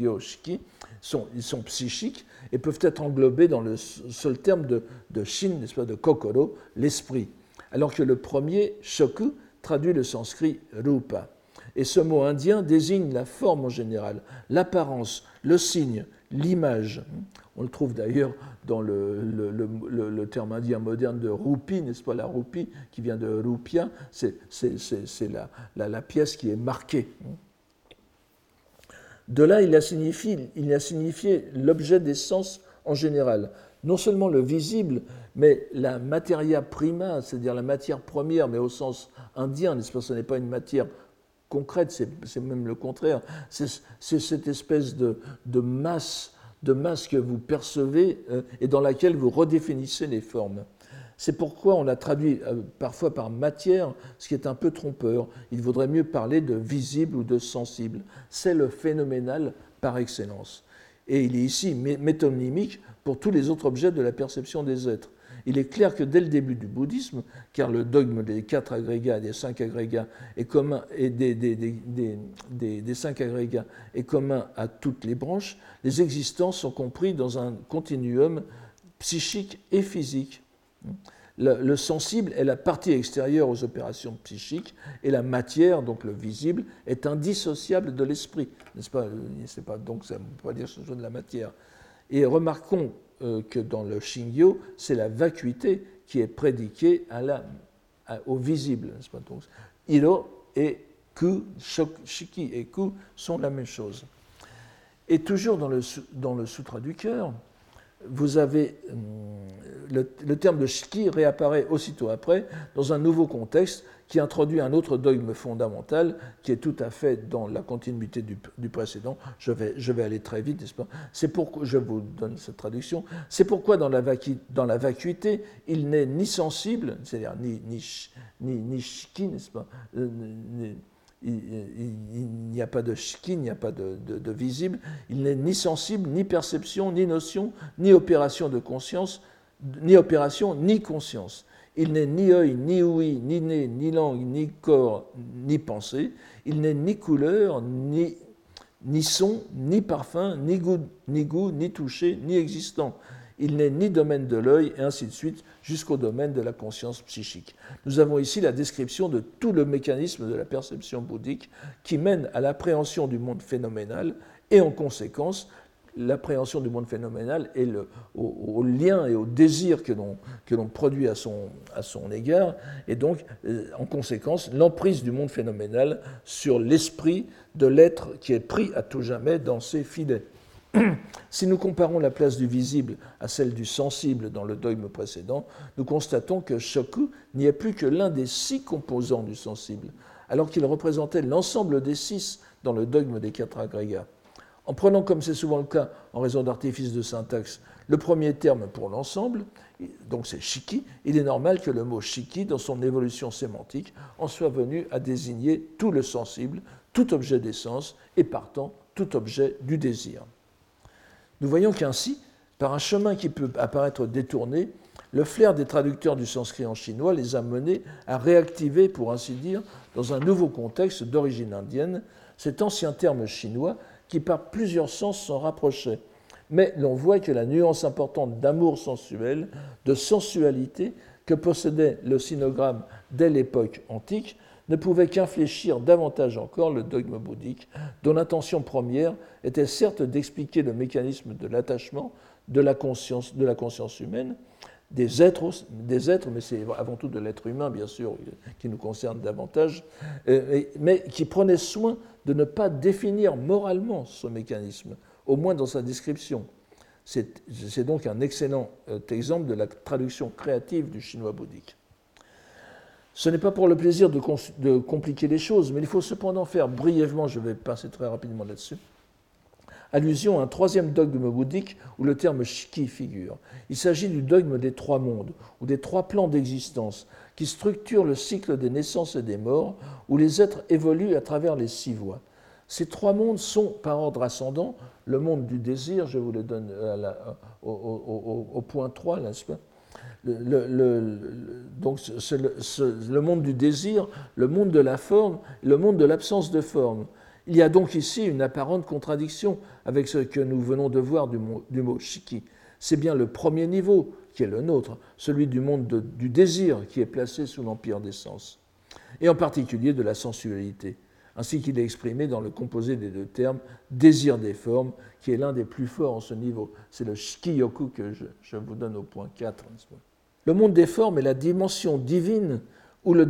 ils sont psychiques et peuvent être englobés dans le seul terme de, de shin, n'est-ce pas, de kokoro, l'esprit. Alors que le premier, shoku, traduit le sanskrit rupa. Et ce mot indien désigne la forme en général, l'apparence, le signe, l'image. On le trouve d'ailleurs dans le, terme indien moderne de roupi, n'est-ce pas La roupie qui vient de rupia, c'est la, la, pièce qui est marquée. De là, il a signifié, signifié l'objet des sens en général. Non seulement le visible, mais la materia prima, c'est-à-dire la matière première, mais au sens indien, n'est-ce pas Ce n'est pas une matière concrète, c'est même le contraire. C'est cette espèce de, masse de que vous percevez euh, et dans laquelle vous redéfinissez les formes. C'est pourquoi on l'a traduit euh, parfois par matière, ce qui est un peu trompeur. Il vaudrait mieux parler de visible ou de sensible. C'est le phénoménal par excellence. Et il est ici métonymique pour tous les autres objets de la perception des êtres. Il est clair que dès le début du bouddhisme, car le dogme des quatre agrégats et des cinq agrégats est commun, et des, cinq agrégats est commun à toutes les branches, les existences sont compris dans un continuum psychique et physique. Le, sensible est la partie extérieure aux opérations psychiques et la matière, donc le visible, est indissociable de l'esprit. N'est-ce pas, Donc ça ne peut pas dire ce chose de la matière. Et remarquons euh, que dans le Shingyo, c'est la vacuité qui est prédiquée à la, au visible. Donc, Hiro et Ku, Shiki et Ku sont la même chose. Et toujours dans le, dans le Sutra du cœur, vous avez euh, le, terme de shiki réapparaît aussitôt après dans un nouveau contexte qui introduit un autre dogme fondamental qui est tout à fait dans la continuité du, précédent. Je vais, je vais, aller très vite, n'est-ce pas? C'est pourquoi je vous donne cette traduction. C'est pourquoi dans la, vacuité, il n'est ni sensible, c'est-à-dire ni, ni, ni, ni shiki, n'est-ce pas? Euh, il, n'y a pas de shiki, il n'y a pas de, visible, il n'est ni sensible, ni perception, ni notion, ni opération de conscience, ni opération, ni conscience. Il n'est ni œil, ni ouïe, ni nez, ni langue, ni corps, ni pensée. Il n'est ni couleur, ni, ni son, ni parfum, ni goût, ni goût, ni toucher, ni existant il n'est ni domaine de l'œil, et ainsi de suite, jusqu'au domaine de la conscience psychique. Nous avons ici la description de tout le mécanisme de la perception bouddhique qui mène à l'appréhension du monde phénoménal, et en conséquence, l'appréhension du monde phénoménal et le, au, lien et au désir que l'on produit à son, égard, et donc, euh, en conséquence, l'emprise du monde phénoménal sur l'esprit de l'être qui est pris à tout jamais dans ses filets. Si nous comparons la place du visible à celle du sensible dans le dogme précédent, nous constatons que Shoku n'y est plus que l'un des six composants du sensible, alors qu'il représentait l'ensemble des six dans le dogme des quatre agrégats. En prenant, comme c'est souvent le cas en raison d'artifices de syntaxe, le premier terme pour l'ensemble, donc c'est shiki, il est normal que le mot shiki, dans son évolution sémantique, en soit venu à désigner tout le sensible, tout objet d'essence et partant tout objet du désir. Nous voyons qu'ainsi, par un chemin qui peut apparaître détourné, le flair des traducteurs du sanskrit en chinois les a menés à réactiver, pour ainsi dire, dans un nouveau contexte d'origine indienne, cet ancien terme chinois qui par plusieurs sens s'en rapprochait. Mais l'on voit que la nuance importante d'amour sensuel, de sensualité que possédait le sinogramme dès l'époque antique ne pouvait qu'infléchir davantage encore le dogme bouddhique, dont l'intention première était certes d'expliquer le mécanisme de l'attachement de la conscience, de la conscience humaine, des êtres, des êtres mais c'est avant tout de l'être humain, bien sûr, qui nous concerne davantage, euh, mais qui prenait soin de ne pas définir moralement ce mécanisme, au moins dans sa description. C'est donc un excellent euh, exemple de la traduction créative du chinois bouddhique. Ce n'est pas pour le plaisir de, compliquer les choses, mais il faut cependant faire brièvement, je vais passer très rapidement là-dessus, allusion à un troisième dogme bouddhique où le terme shiki figure. Il s'agit du dogme des trois mondes, ou des trois plans d'existence, qui structurent le cycle des naissances et des morts, où les êtres évoluent à travers les six voies. Ces trois mondes sont, par ordre ascendant, le monde du désir, je vous le donne au, point 3, n'est-ce le, donc le, monde du désir, le monde de la forme, le monde de l'absence de forme. Il y a donc ici une apparente contradiction avec ce que nous venons de voir du mot, du mot shiki. C'est bien le premier niveau qui est le nôtre, celui du monde du désir qui est placé sous l'empire des sens, et en particulier de la sensualité, ainsi qu'il est exprimé dans le composé des deux termes désir des formes, qui est l'un des plus forts en ce niveau. C'est le shikiyoku que je, je, vous donne au point 4. Le monde des formes est la dimension divine, où le,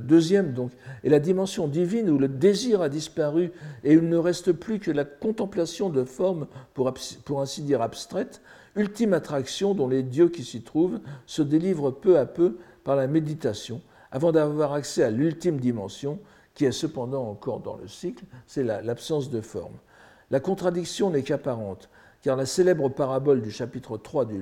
deuxième donc, est la dimension divine où le désir a disparu et il ne reste plus que la contemplation de formes, pour, pour ainsi dire abstraites, ultime attraction dont les dieux qui s'y trouvent se délivrent peu à peu par la méditation, avant d'avoir accès à l'ultime dimension, qui est cependant encore dans le cycle, c'est l'absence de forme. La contradiction n'est qu'apparente, car la célèbre parabole du chapitre 3 du,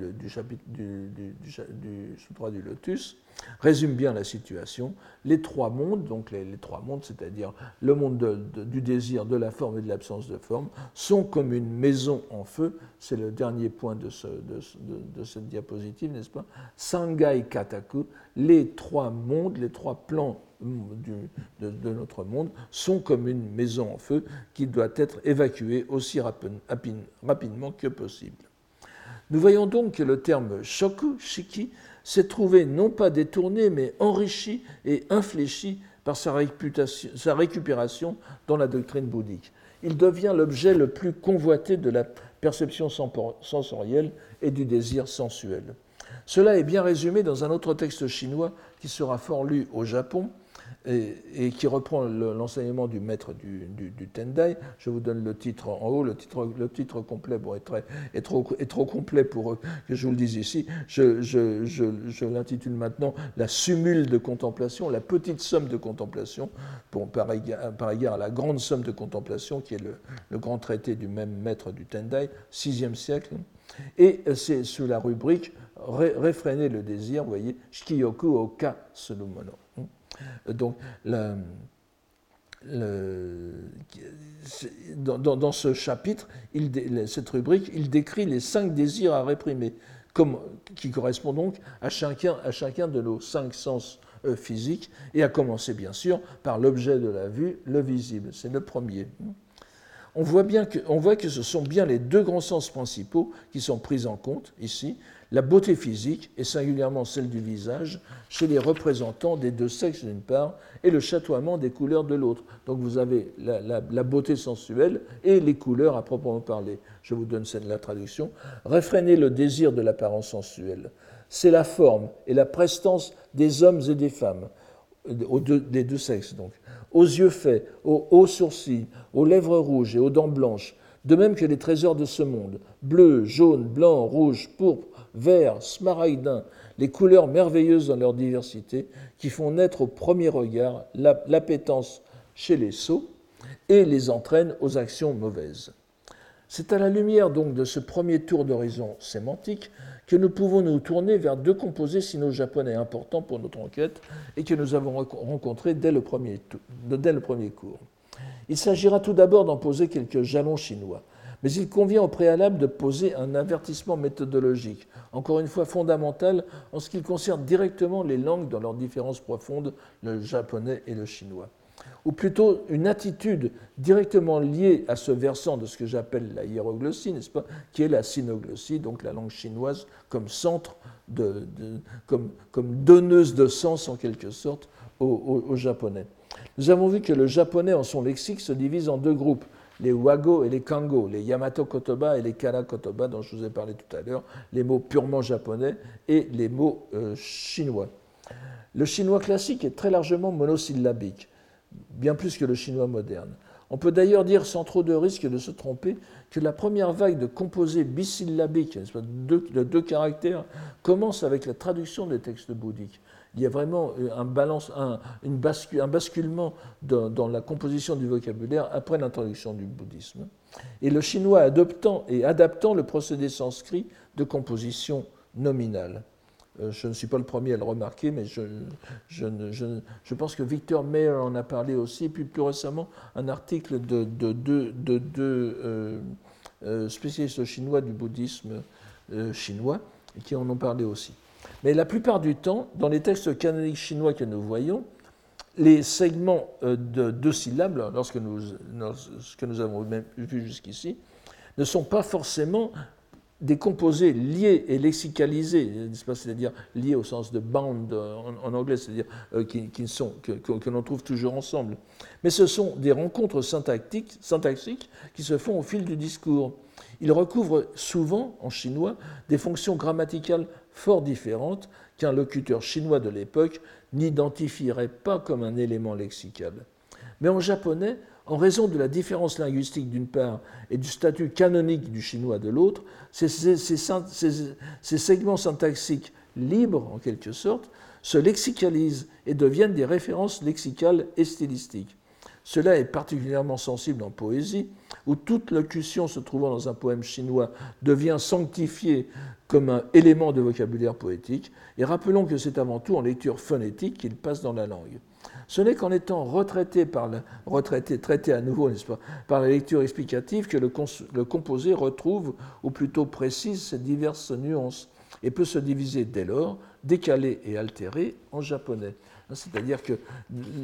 Lotus résume bien la situation. Les trois mondes, donc les, trois mondes, c'est-à-dire le monde du désir, de la forme et de l'absence de forme, sont comme une maison en feu. C'est le dernier point de, cette diapositive, n'est-ce pas? Sangai Kataku, les trois mondes, les trois plans de, notre monde sont comme une maison en feu qui doit être évacuée aussi rapidement que possible. Nous voyons donc que le terme shoku, shiki, s'est trouvé non pas détourné, mais enrichi et infléchi par sa, sa récupération dans la doctrine bouddhique. Il devient l'objet le plus convoité de la perception sensorielle et du désir sensuel. Cela est bien résumé dans un autre texte chinois qui sera fort lu au Japon, et, qui reprend l'enseignement du maître du, Tendai. Je vous donne le titre en haut. Le titre, le titre complet est, trop, est, trop, complet pour que je vous le dise ici. Je, je, je, l'intitule maintenant La sumule de contemplation, la petite somme de contemplation, pour, par, égard, par, égard, à la grande somme de contemplation, qui est le, le grand traité du même maître du Tendai, 6e siècle. Et c'est sous la rubrique Réfréner le désir, vous voyez, Shikiyoku Oka. Donc, dans, ce chapitre, cette rubrique, il décrit les cinq désirs à réprimer, qui correspondent donc à chacun, à chacun de nos cinq sens euh, physiques, et à commencer bien sûr par l'objet de la vue, le visible. C'est le premier. On voit, bien que, on voit que ce sont bien les deux grands sens principaux qui sont pris en compte ici, la beauté physique, et singulièrement celle du visage, chez les représentants des deux sexes d'une part, et le chatoiement des couleurs de l'autre. Donc vous avez la, beauté sensuelle et les couleurs à proprement parler. Je vous donne la traduction. Réfréner le désir de l'apparence sensuelle. C'est la forme et la prestance des hommes et des femmes, des deux sexes donc, aux yeux faits, aux sourcils, aux lèvres rouges et aux dents blanches, de même que les trésors de ce monde, bleu, jaune, blanc, rouge, pourpre, vert, smaragdin, les couleurs merveilleuses dans leur diversité qui font naître au premier regard l'appétence chez les sots et les entraînent aux actions mauvaises. C'est à la lumière donc de ce premier tour d'horizon sémantique que nous pouvons nous tourner vers deux composés sino-japonais importants pour notre enquête et que nous avons rencontrés dès le premier, dès le premier cours. Il s'agira tout d'abord d'en poser quelques jalons chinois. Mais il convient au préalable de poser un avertissement méthodologique, encore une fois fondamental en ce qui concerne directement les langues dans leurs différences profondes, le japonais et le chinois. Ou plutôt une attitude directement liée à ce versant de ce que j'appelle la hiéroglossie, n'est-ce pas, qui est la sinoglossie, donc la langue chinoise comme centre, de, comme, comme, donneuse de sens en quelque sorte au japonais. Nous avons vu que le japonais en son lexique se divise en deux groupes les wago et les kango, les yamato kotoba et les kara kotoba dont je vous ai parlé tout à l'heure, les mots purement japonais et les mots euh, chinois. Le chinois classique est très largement monosyllabique, bien plus que le chinois moderne. On peut d'ailleurs dire sans trop de risque de se tromper que la première vague de composés bisyllabiques, de deux caractères, commence avec la traduction des textes bouddhiques il y a vraiment euh, un, balance, un, basculement dans, la composition du vocabulaire après l'introduction du bouddhisme. Et le chinois adoptant et adaptant le procédé sanskrit de composition nominale. Euh, je ne suis pas le premier à le remarquer, mais je, pense que Victor Mayer en a parlé aussi, et puis plus récemment, un article de deux de, de, euh, spécialistes chinois du bouddhisme chinois, qui en ont parlé aussi. Mais la plupart du temps, dans les textes canoniques chinois que nous voyons, les segments euh, de deux syllabes, lorsque nous, ce nous avons vu jusqu'ici, ne sont pas forcément des composés liés et lexicalisés, c'est-à-dire liés au sens de bound en, anglais, c'est-à-dire euh, qui, sont, que, que l'on trouve toujours ensemble. Mais ce sont des rencontres syntaxiques, syntaxiques qui se font au fil du discours. Ils recouvrent souvent, en chinois, des fonctions grammaticales fort différentes qu'un locuteur chinois de l'époque n'identifierait pas comme un élément lexical. Mais en japonais, en raison de la différence linguistique d'une part et du statut canonique du chinois de l'autre, ces, ces, segments syntaxiques libres, en quelque sorte, se lexicalisent et deviennent des références lexicales et stylistiques. Cela est particulièrement sensible en poésie, où toute locution se trouvant dans un poème chinois devient sanctifiée comme un élément de vocabulaire poétique, et rappelons que c'est avant tout en lecture phonétique qu'il passe dans la langue. Ce n'est qu'en étant retraité, par retraité, traité à nouveau, n'est-ce pas, par la lecture explicative que le, composé retrouve, ou plutôt précise, ces diverses nuances, et peut se diviser dès lors, décalé et altéré, en japonais. C'est-à-dire que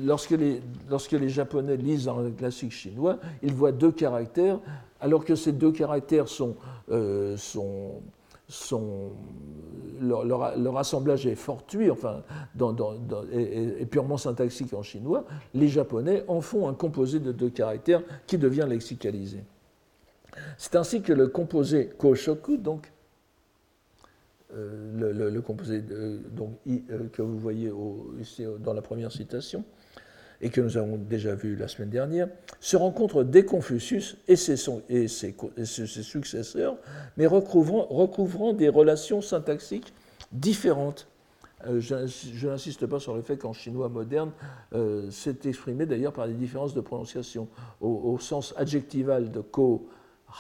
lorsque les, lorsque les Japonais lisent un classique chinois, ils voient deux caractères, alors que ces deux caractères sont, euh, sont sont, leur, assemblage est fortuit, enfin, dans, est, purement syntaxique en chinois, les Japonais en font un composé de deux caractères qui devient lexicalisé. C'est ainsi que le composé koshoku, donc, euh, le, composé euh, que vous voyez ici dans la première citation, et que nous avons déjà vu la semaine dernière, se rencontrent dès Confucius et ses, successeurs, mais recouvrant, des relations syntaxiques différentes. Euh, je, n'insiste pas sur le fait qu'en chinois moderne, c'est exprimé d'ailleurs par des différences de prononciation. Au, sens adjectival de ko,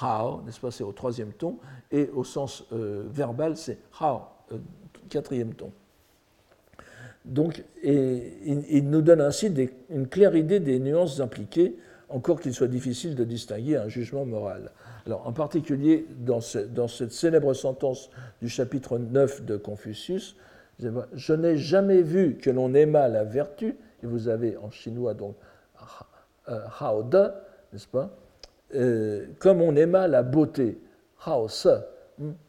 hao, n'est-ce pas, c'est au troisième ton, et au sens euh, verbal, c'est hao, quatrième ton. Donc, et, il, nous donne ainsi une claire idée des nuances impliquées, encore qu'il soit difficile de distinguer un jugement moral. Alors, en particulier, dans, cette célèbre sentence du chapitre 9 de Confucius, je n'ai jamais vu que l'on aimât la vertu, et vous avez en chinois donc hao de, n'est-ce pas, euh, comme on aima la beauté, hao se,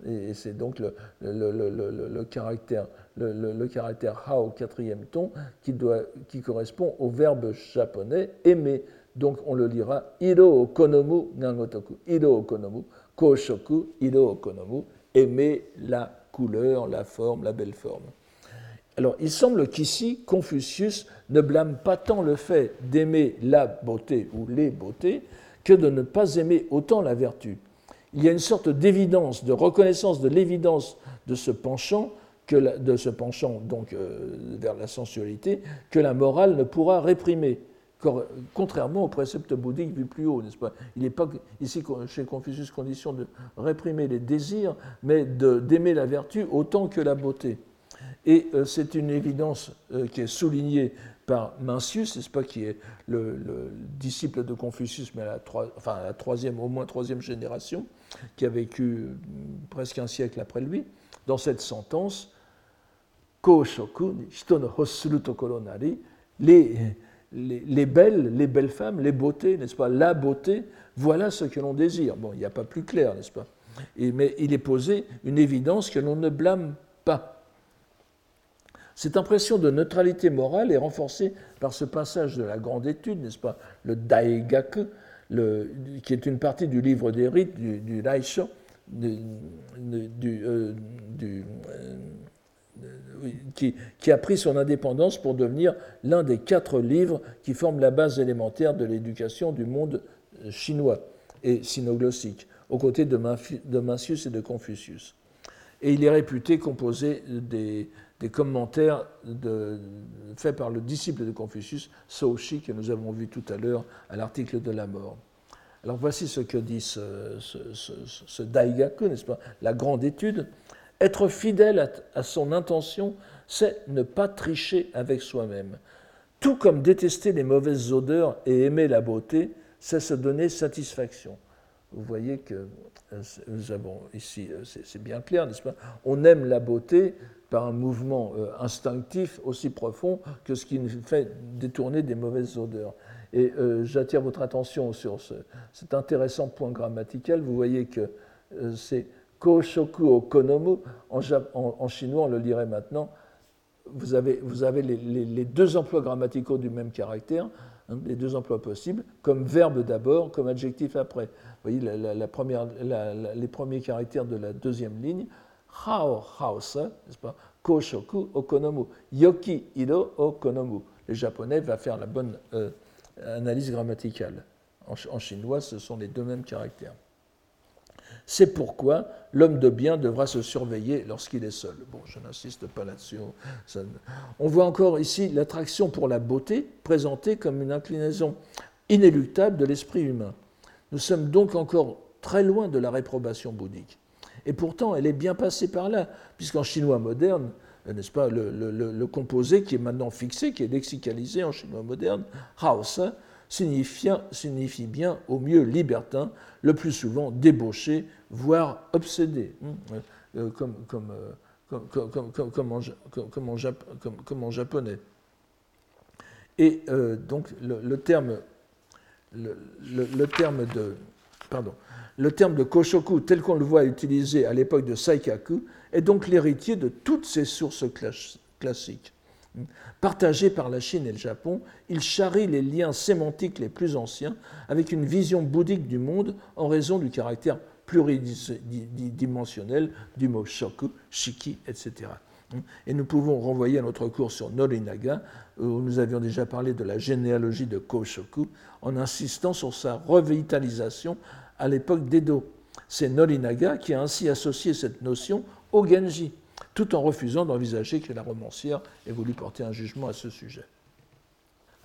et c'est donc le, le caractère le, caractère ha au quatrième ton qui, doit, qui correspond au verbe japonais aimer. Donc on le lira iro okonomu nangotoku. Iro okonomu, koshoku, iro okonomu, aimer la couleur, la forme, la belle forme. Alors il semble qu'ici Confucius ne blâme pas tant le fait d'aimer la beauté ou les beautés que de ne pas aimer autant la vertu. Il y a une sorte d'évidence, de reconnaissance de l'évidence de ce penchant de ce penchant donc euh, vers la sensualité que la morale ne pourra réprimer, contrairement au précepte bouddhique vu plus haut, n'est-ce pas? Il n'est pas ici chez Confucius condition de réprimer les désirs, mais d'aimer la vertu autant que la beauté. Et euh, c'est une évidence euh, qui est soulignée par Mencius, n'est-ce pas, qui est le, disciple de Confucius, mais à la, troisième, au moins troisième génération, qui a vécu presque un siècle après lui. Dans cette sentence, les, les, belles, les belles femmes, les beautés, n'est-ce pas La beauté, voilà ce que l'on désire. Bon, il n'y a pas plus clair, n'est-ce pas? Mais il est posé une évidence que l'on ne blâme pas. Cette impression de neutralité morale est renforcée par ce passage de la grande étude, n'est-ce pas Le Daigaku, le, qui est une partie du livre des rites, du, du Raisho, euh, euh, qui, a pris son indépendance pour devenir l'un des quatre livres qui forment la base élémentaire de l'éducation du monde chinois et sinoglossique, aux côtés de, Mencius et de Confucius. Et il est réputé composer des, commentaires faits par le disciple de Confucius, Shi, que nous avons vu tout à l'heure à l'article de la mort. Alors voici ce que dit ce, ce Daigaku, n'est-ce pas, la grande étude. Être fidèle à, son intention, c'est ne pas tricher avec soi-même. Tout comme détester les mauvaises odeurs et aimer la beauté, c'est se donner satisfaction. Vous voyez que euh, nous avons ici, euh, c'est bien clair, n'est-ce pas? On aime la beauté par un mouvement euh, instinctif aussi profond que ce qui nous fait détourner des mauvaises odeurs. Et j'attire votre attention sur cet intéressant point grammatical. Vous voyez que c'est Koshoku Okonomu, en, en, chinois on le lirait maintenant, vous avez, vous avez les, deux emplois grammaticaux du même caractère, hein, les deux emplois possibles, comme verbe d'abord, comme adjectif après. Vous voyez les premiers caractères de la deuxième ligne, hao haosa, n'est-ce pas, koshoku okonomu, yoki ido okonomu. Le japonais va faire la bonne euh, analyse grammaticale. en chinois, ce sont les deux mêmes caractères. C'est pourquoi l'homme de bien devra se surveiller lorsqu'il est seul. Bon, je n'insiste pas là-dessus. On voit encore ici l'attraction pour la beauté présentée comme une inclinaison inéluctable de l'esprit humain. Nous sommes donc encore très loin de la réprobation bouddhique. Et pourtant, elle est bien passée par là, puisqu'en chinois moderne, n'est-ce pas, le, composé qui est maintenant fixé, qui est lexicalisé en chinois moderne, Haosa, signifie bien au mieux libertin, le plus souvent débauché, voire obsédé, comme, en, japonais. Et euh, donc le, terme, le, terme de, pardon, le terme de koshoku tel qu'on le voit utilisé à l'époque de Saikaku est donc l'héritier de toutes ces sources classiques. Partagé par la Chine et le Japon, il charrie les liens sémantiques les plus anciens avec une vision bouddhique du monde en raison du caractère pluridimensionnel du mot shoku, shiki, etc. Et nous pouvons renvoyer à notre cours sur Norinaga, où nous avions déjà parlé de la généalogie de Koshoku, en insistant sur sa revitalisation à l'époque d'Edo. C'est Norinaga qui a ainsi associé cette notion au Genji, tout en refusant d'envisager que la romancière ait voulu porter un jugement à ce sujet.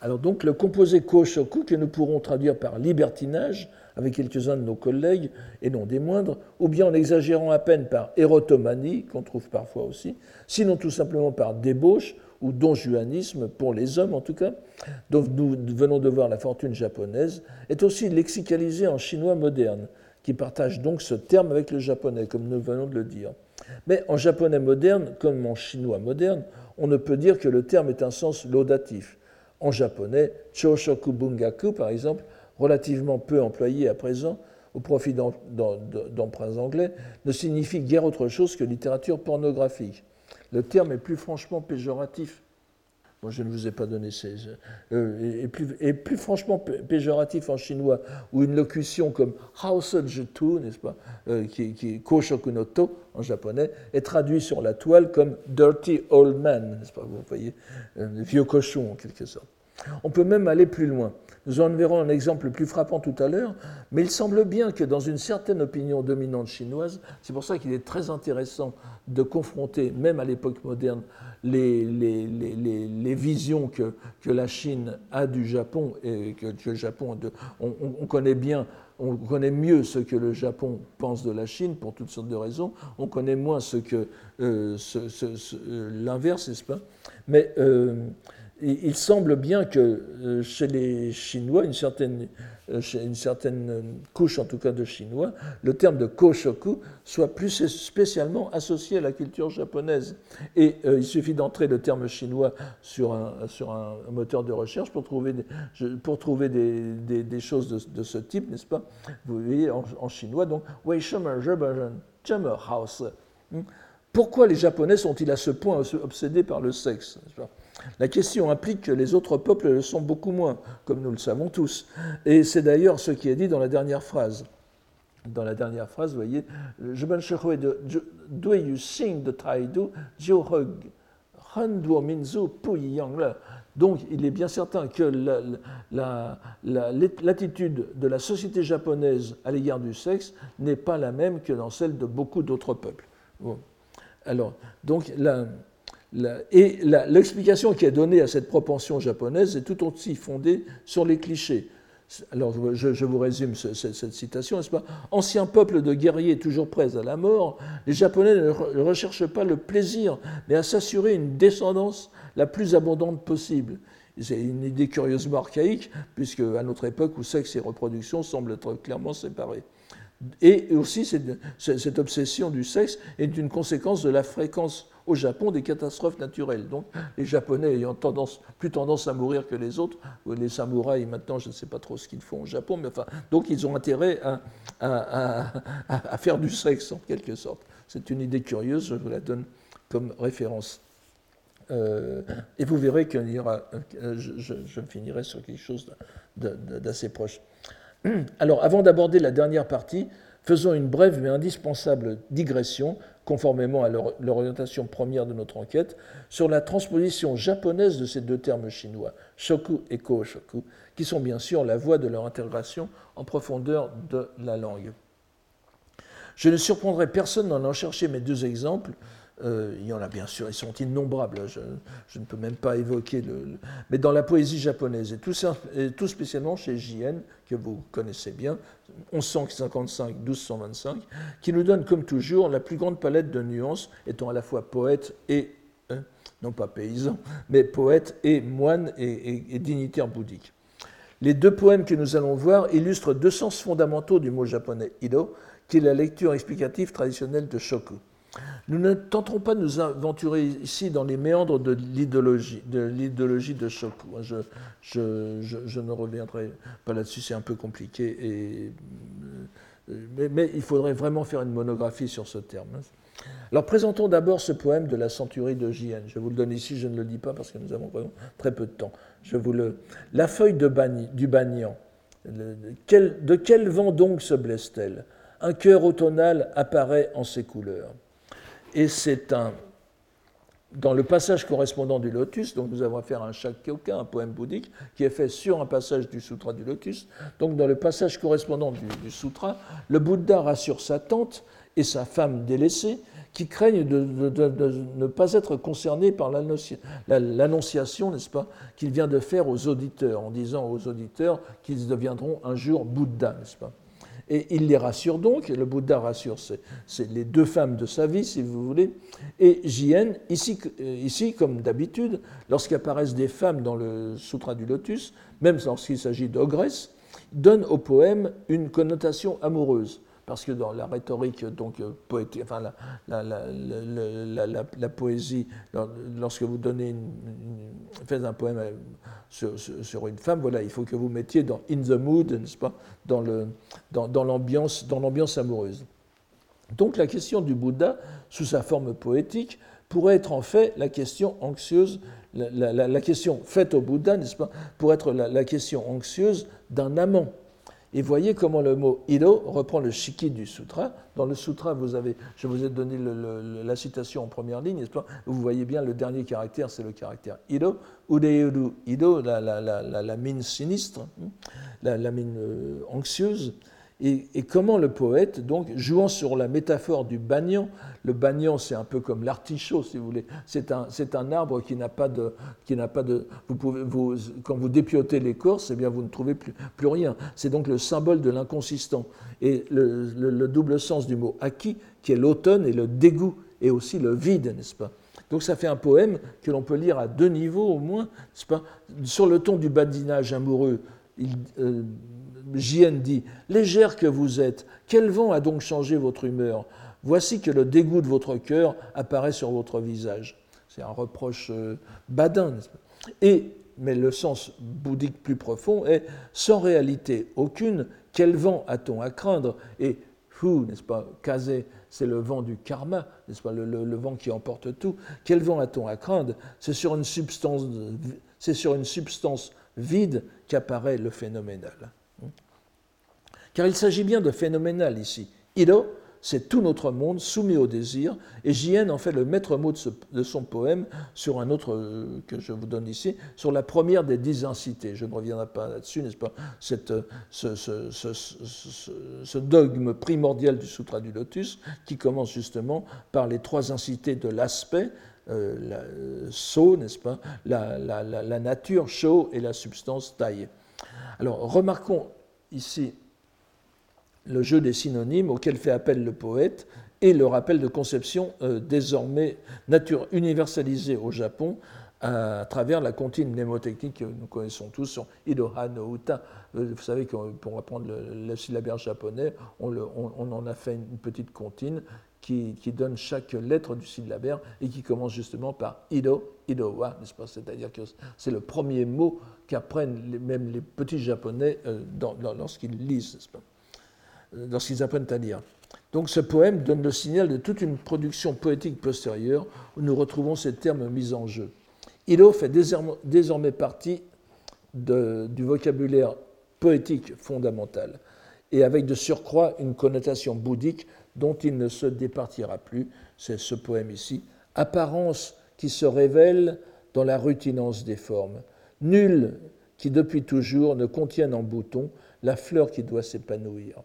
Alors donc le composé Koshoku, que nous pourrons traduire par libertinage, avec quelques-uns de nos collègues, et non des moindres, ou bien en exagérant à peine par érotomanie, qu'on trouve parfois aussi, sinon tout simplement par débauche ou donjuanisme, pour les hommes en tout cas, dont nous venons de voir la fortune japonaise, est aussi lexicalisé en chinois moderne, qui partage donc ce terme avec le japonais, comme nous venons de le dire. Mais en japonais moderne, comme en chinois moderne, on ne peut dire que le terme ait un sens laudatif. En japonais, choshoku bungaku, par exemple, relativement peu employé à présent au profit d'emprunts anglais, ne signifie guère autre chose que littérature pornographique. Le terme est plus franchement péjoratif Bon, je ne vous ai pas donné ces. Euh, plus, et, plus, franchement péjoratif en chinois, ou une locution comme tu, n'est-ce pas, euh, qui, qui est Koshokunoto en japonais, est traduit sur la toile comme dirty old man, n'est-ce pas, vous voyez, un vieux cochon en quelque sorte. On peut même aller plus loin. Nous en verrons un exemple plus frappant tout à l'heure, mais il semble bien que dans une certaine opinion dominante chinoise, c'est pour ça qu'il est très intéressant de confronter, même à l'époque moderne, les, les, les, les, visions que, que, la Chine a du Japon et que, le Japon, on, on, connaît bien, on connaît mieux ce que le Japon pense de la Chine pour toutes sortes de raisons, on connaît moins ce que euh, euh, l'inverse, n'est-ce pas? Mais euh, il semble bien que euh, chez les Chinois, une certaine, euh, une certaine couche en tout cas de Chinois, le terme de koshoku soit plus spécialement associé à la culture japonaise. Et euh, il suffit d'entrer le terme chinois sur un, moteur de recherche pour trouver des, pour trouver des, choses de, de, ce type, n'est-ce pas? Vous voyez en, chinois, donc, House. Hmm? Pourquoi les Japonais sont-ils à ce point obsédés par le sexe la question implique que les autres peuples le sont beaucoup moins, comme nous le savons tous. Et c'est d'ailleurs ce qui est dit dans la dernière phrase. Dans la dernière phrase, vous voyez, donc, il est bien certain que l'attitude de la société japonaise à l'égard du sexe n'est pas la même que dans celle de beaucoup d'autres peuples. Alors, donc, la, et l'explication qui est donnée à cette propension japonaise est tout aussi fondée sur les clichés. Alors, je, vous résume cette, citation, n'est-ce pas? Ancien peuple de guerriers toujours prêts à la mort, les Japonais ne recherchent pas le plaisir, mais à s'assurer une descendance la plus abondante possible. C'est une idée curieusement archaïque, puisque à notre époque où sexe et reproduction semblent être clairement séparés. Et aussi, cette obsession du sexe est une conséquence de la fréquence au Japon des catastrophes naturelles. Donc les Japonais ayant tendance, plus tendance à mourir que les autres, les samouraïs maintenant, je ne sais pas trop ce qu'ils font au Japon, mais enfin, donc ils ont intérêt à, faire du sexe en quelque sorte. C'est une idée curieuse, je vous la donne comme référence. Euh, et vous verrez qu'il y aura, euh, je, je, finirai sur quelque chose d'assez proche. Alors, avant d'aborder la dernière partie, faisons une brève mais indispensable digression conformément à l'orientation première de notre enquête, sur la transposition japonaise de ces deux termes chinois, shoku et ko-shoku, qui sont bien sûr la voie de leur intégration en profondeur de la langue. Je ne surprendrai personne d'en en chercher mes deux exemples, Euh, il y en a bien sûr, ils sont innombrables, je, ne peux même pas évoquer le, Mais dans la poésie japonaise, et tout, spécialement chez J.N., que vous connaissez bien, 1155-1225, qui nous donne comme toujours la plus grande palette de nuances, étant à la fois poète et, hein, non pas paysan, mais poète et moine et dignitaire bouddhique. Les deux poèmes que nous allons voir illustrent deux sens fondamentaux du mot japonais ido, qui est la lecture explicative traditionnelle de Shoku. Nous ne tenterons pas de nous aventurer ici dans les méandres de l'idéologie de, l'idéologie de. Je, ne reviendrai pas là-dessus, c'est un peu compliqué. Euh, mais, il faudrait vraiment faire une monographie sur ce terme. Alors présentons d'abord ce poème de la centurie de J.N. Je vous le donne ici, je ne le dis pas parce que nous avons très peu de temps. La feuille de du banyan, de quel vent donc se blesse-t-elle? Un cœur automnal apparaît en ses couleurs. Et c'est un, dans le passage correspondant du lotus, donc nous avons affaire à un Shakyoka, un poème bouddhique, qui est fait sur un passage du sutra du lotus. Donc dans le passage correspondant du, sutra, le Bouddha rassure sa tante et sa femme délaissée qui craignent de, ne pas être concernés par l'annonciation, n'est-ce pas, qu'il vient de faire aux auditeurs, en disant aux auditeurs qu'ils deviendront un jour Bouddha, n'est-ce pas et il les rassure donc, le Bouddha rassure c'est les deux femmes de sa vie, si vous voulez. Et Jien, ici, euh, ici comme d'habitude, lorsqu'apparaissent des femmes dans le Sutra du Lotus, même lorsqu'il s'agit d'ogresses, donne au poème une connotation amoureuse parce que dans la rhétorique donc euh, poétique, enfin la, la, poésie, lorsque vous donnez faites un poème euh, sur, une femme, voilà, il faut que vous mettiez dans in the mood, n'est-ce pas, dans le dans, l'ambiance dans l'ambiance amoureuse. Donc la question du Bouddha sous sa forme poétique pourrait être en fait la question anxieuse, la, question faite au Bouddha, n'est-ce pas, pour être la, question anxieuse d'un amant et voyez comment le mot Ido reprend le shiki du sutra. Dans le sutra, vous avez, je vous ai donné la citation en première ligne, vous voyez bien le dernier caractère, c'est le caractère Ido. Udeyuru Ido, la, la, mine sinistre, hein, la, mine euh, anxieuse et, comment le poète, donc, jouant sur la métaphore du bagnan, le bagnan c'est un peu comme l'artichaut, si vous voulez, c'est un, un, arbre qui n'a pas de... Qui pas de vous pouvez, vous, quand vous dépiotez l'écorce, eh bien vous ne trouvez plus, rien. C'est donc le symbole de l'inconsistant. Et le, le, double sens du mot acquis, qui est l'automne et le dégoût, et aussi le vide, n'est-ce pas? Donc ça fait un poème que l'on peut lire à deux niveaux au moins, pas? Sur le ton du badinage amoureux, il, euh, Dit Légère que vous êtes, quel vent a donc changé votre humeur? Voici que le dégoût de votre cœur apparaît sur votre visage. C'est un reproche euh, badin. Et, mais le sens bouddhique plus profond est sans réalité aucune, quel vent a-t-on à craindre? Et hu, n'est-ce pas, kazé, c'est le vent du karma, n'est-ce pas, le, vent qui emporte tout. Quel vent a-t-on à craindre? C'est sur une c'est sur une substance vide qu'apparaît le phénoménal. Car il s'agit bien de phénoménal ici. Ido, c'est tout notre monde soumis au désir, et Jien en fait le maître mot de, son poème sur un autre euh, que je vous donne ici, sur la première des dix incités. Je ne reviendrai pas là-dessus, n'est-ce pas? Cette, ce, dogme primordial du Sutra du Lotus, qui commence justement par les trois incités de l'aspect, euh, so, n'est-ce pas? La, la, nature, sho, et la substance, taille. Alors, remarquons ici le jeu des synonymes auquel fait appel le poète et le rappel de conception euh, désormais nature universalisée au Japon à, travers la comptine mnémotechnique que nous connaissons tous sur Idoha no Uta. Euh, vous savez que pour apprendre le, syllabaire japonais, on, en a fait une petite comptine qui, donne chaque lettre du syllabaire et qui commence justement par Ido, Idowa, n'est-ce pas? C'est-à-dire que c'est le premier mot qu'apprennent même les petits japonais euh, lorsqu'ils lisent, n'est-ce pas? Lorsqu'ils apprennent à lire. Donc ce poème donne le signal de toute une production poétique postérieure où nous retrouvons ces termes mis en jeu. Ilo fait désormais partie du vocabulaire poétique fondamental et avec de surcroît une connotation bouddhique dont il ne se départira plus. C'est ce poème ici. Apparence qui se révèle dans la rutinance des formes. Nul qui depuis toujours ne contienne en bouton la fleur qui doit s'épanouir.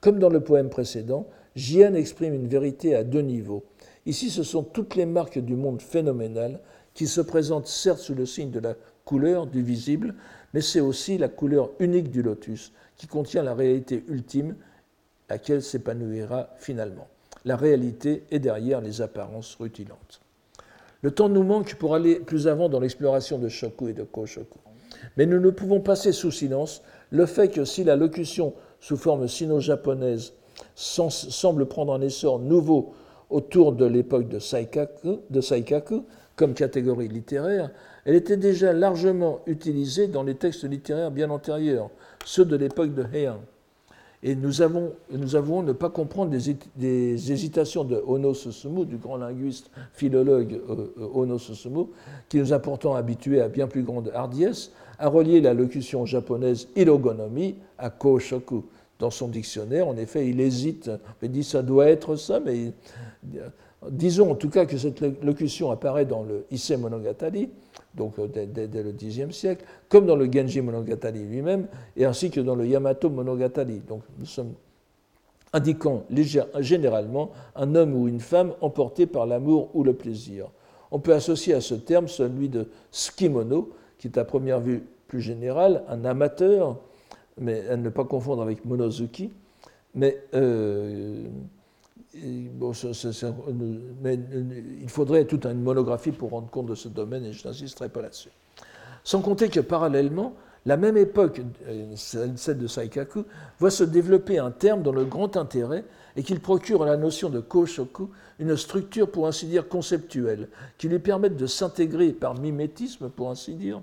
Comme dans le poème précédent, Jien exprime une vérité à deux niveaux. Ici, ce sont toutes les marques du monde phénoménal qui se présentent certes sous le signe de la couleur, du visible, mais c'est aussi la couleur unique du lotus qui contient la réalité ultime, laquelle s'épanouira finalement. La réalité est derrière les apparences rutilantes. Le temps nous manque pour aller plus avant dans l'exploration de Shoku et de Koshoku. Mais nous ne pouvons passer sous silence le fait que si la locution sous forme sino-japonaise semble prendre un essor nouveau autour de l'époque de Saikaku, comme catégorie littéraire, elle était déjà largement utilisée dans les textes littéraires bien antérieurs, ceux de l'époque de Heian. Et nous avons, nous avons ne pas comprendre des, hésitations de Ono Susumu, du grand linguiste philologue euh, euh, Ono Susumu, qui nous a pourtant habitués à bien plus grande hardiesse, à relier la locution japonaise irogonomi à koshoku. Dans son dictionnaire, en effet, il hésite, il dit ça doit être ça, mais disons en tout cas que cette locution apparaît dans le Issei Monogatari, donc euh, dès, le Xe siècle, comme dans le Genji Monogatari lui-même, et ainsi que dans le Yamato Monogatari. Donc nous sommes indiquant généralement un homme ou une femme emporté par l'amour ou le plaisir. On peut associer à ce terme celui de skimono, qui est à première vue plus général, un amateur, mais à ne pas confondre avec monozuki, mais euh, bon, mais il faudrait toute une monographie pour rendre compte de ce domaine et je n'insisterai pas là-dessus. Sans compter que parallèlement, la même époque, euh, celle de Saikaku, voit se développer un terme dont le grand intérêt est qu'il procure à la notion de Koshoku une structure, pour ainsi dire, conceptuelle, qui lui permette de s'intégrer par mimétisme, pour ainsi dire,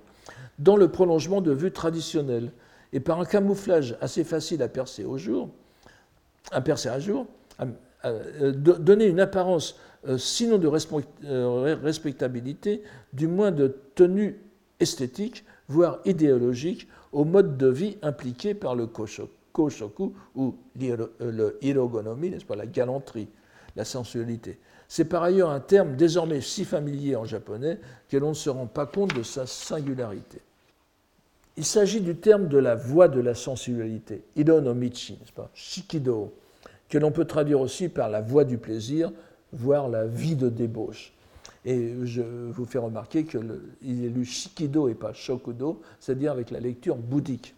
dans le prolongement de vues traditionnelles, et par un camouflage assez facile à percer au jour, à percer à jour, euh, donner une apparence, euh, sinon de euh, respectabilité, du moins de tenue esthétique, voire idéologique, au mode de vie impliqué par le koshoku ou le hirogonomi, n'est-ce pas, la galanterie, la sensualité. C'est par ailleurs un terme désormais si familier en japonais que l'on ne se rend pas compte de sa singularité. Il s'agit du terme de la voie de la sensualité, Ido no Michi, n'est-ce pas, Shikido, que l'on peut traduire aussi par la voie du plaisir, voire la vie de débauche. Et je vous fais remarquer qu'il est lu Shikido et pas Shokudo, c'est-à-dire avec la lecture bouddhique.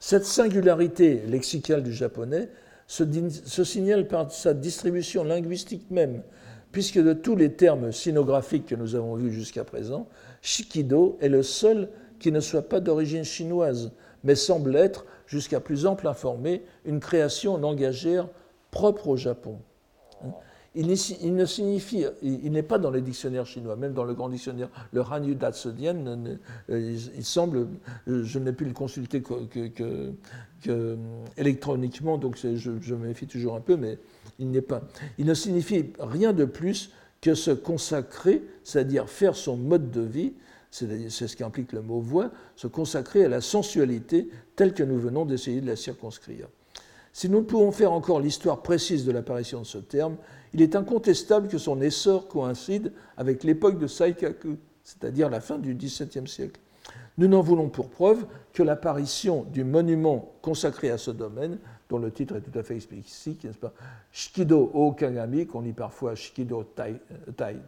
Cette singularité lexicale du japonais se, se, signale par sa distribution linguistique même, puisque de tous les termes sinographiques que nous avons vus jusqu'à présent, Shikido est le seul qui ne soit pas d'origine chinoise, mais semble être, jusqu'à plus ample informé, une création langagère propre au Japon. Il, ne signifie, il n'est pas dans les dictionnaires chinois, même dans le grand dictionnaire, le Hanyu Datsudien, il, semble, je n'ai pu le consulter que, électroniquement, donc je, je, méfie toujours un peu, mais il n'est pas. Il ne signifie rien de plus que se consacrer, c'est-à-dire faire son mode de vie, c'est ce qui implique le mot voix, se consacrer à la sensualité telle que nous venons d'essayer de la circonscrire. Si nous ne pouvons faire encore l'histoire précise de l'apparition de ce terme, il est incontestable que son essor coïncide avec l'époque de Saikaku, c'est-à-dire la fin du XVIIe siècle. Nous n'en voulons pour preuve que l'apparition du monument consacré à ce domaine, dont le titre est tout à fait explicite, n'est-ce pas Shikido o Kagami, qu'on lit parfois Shikido tai,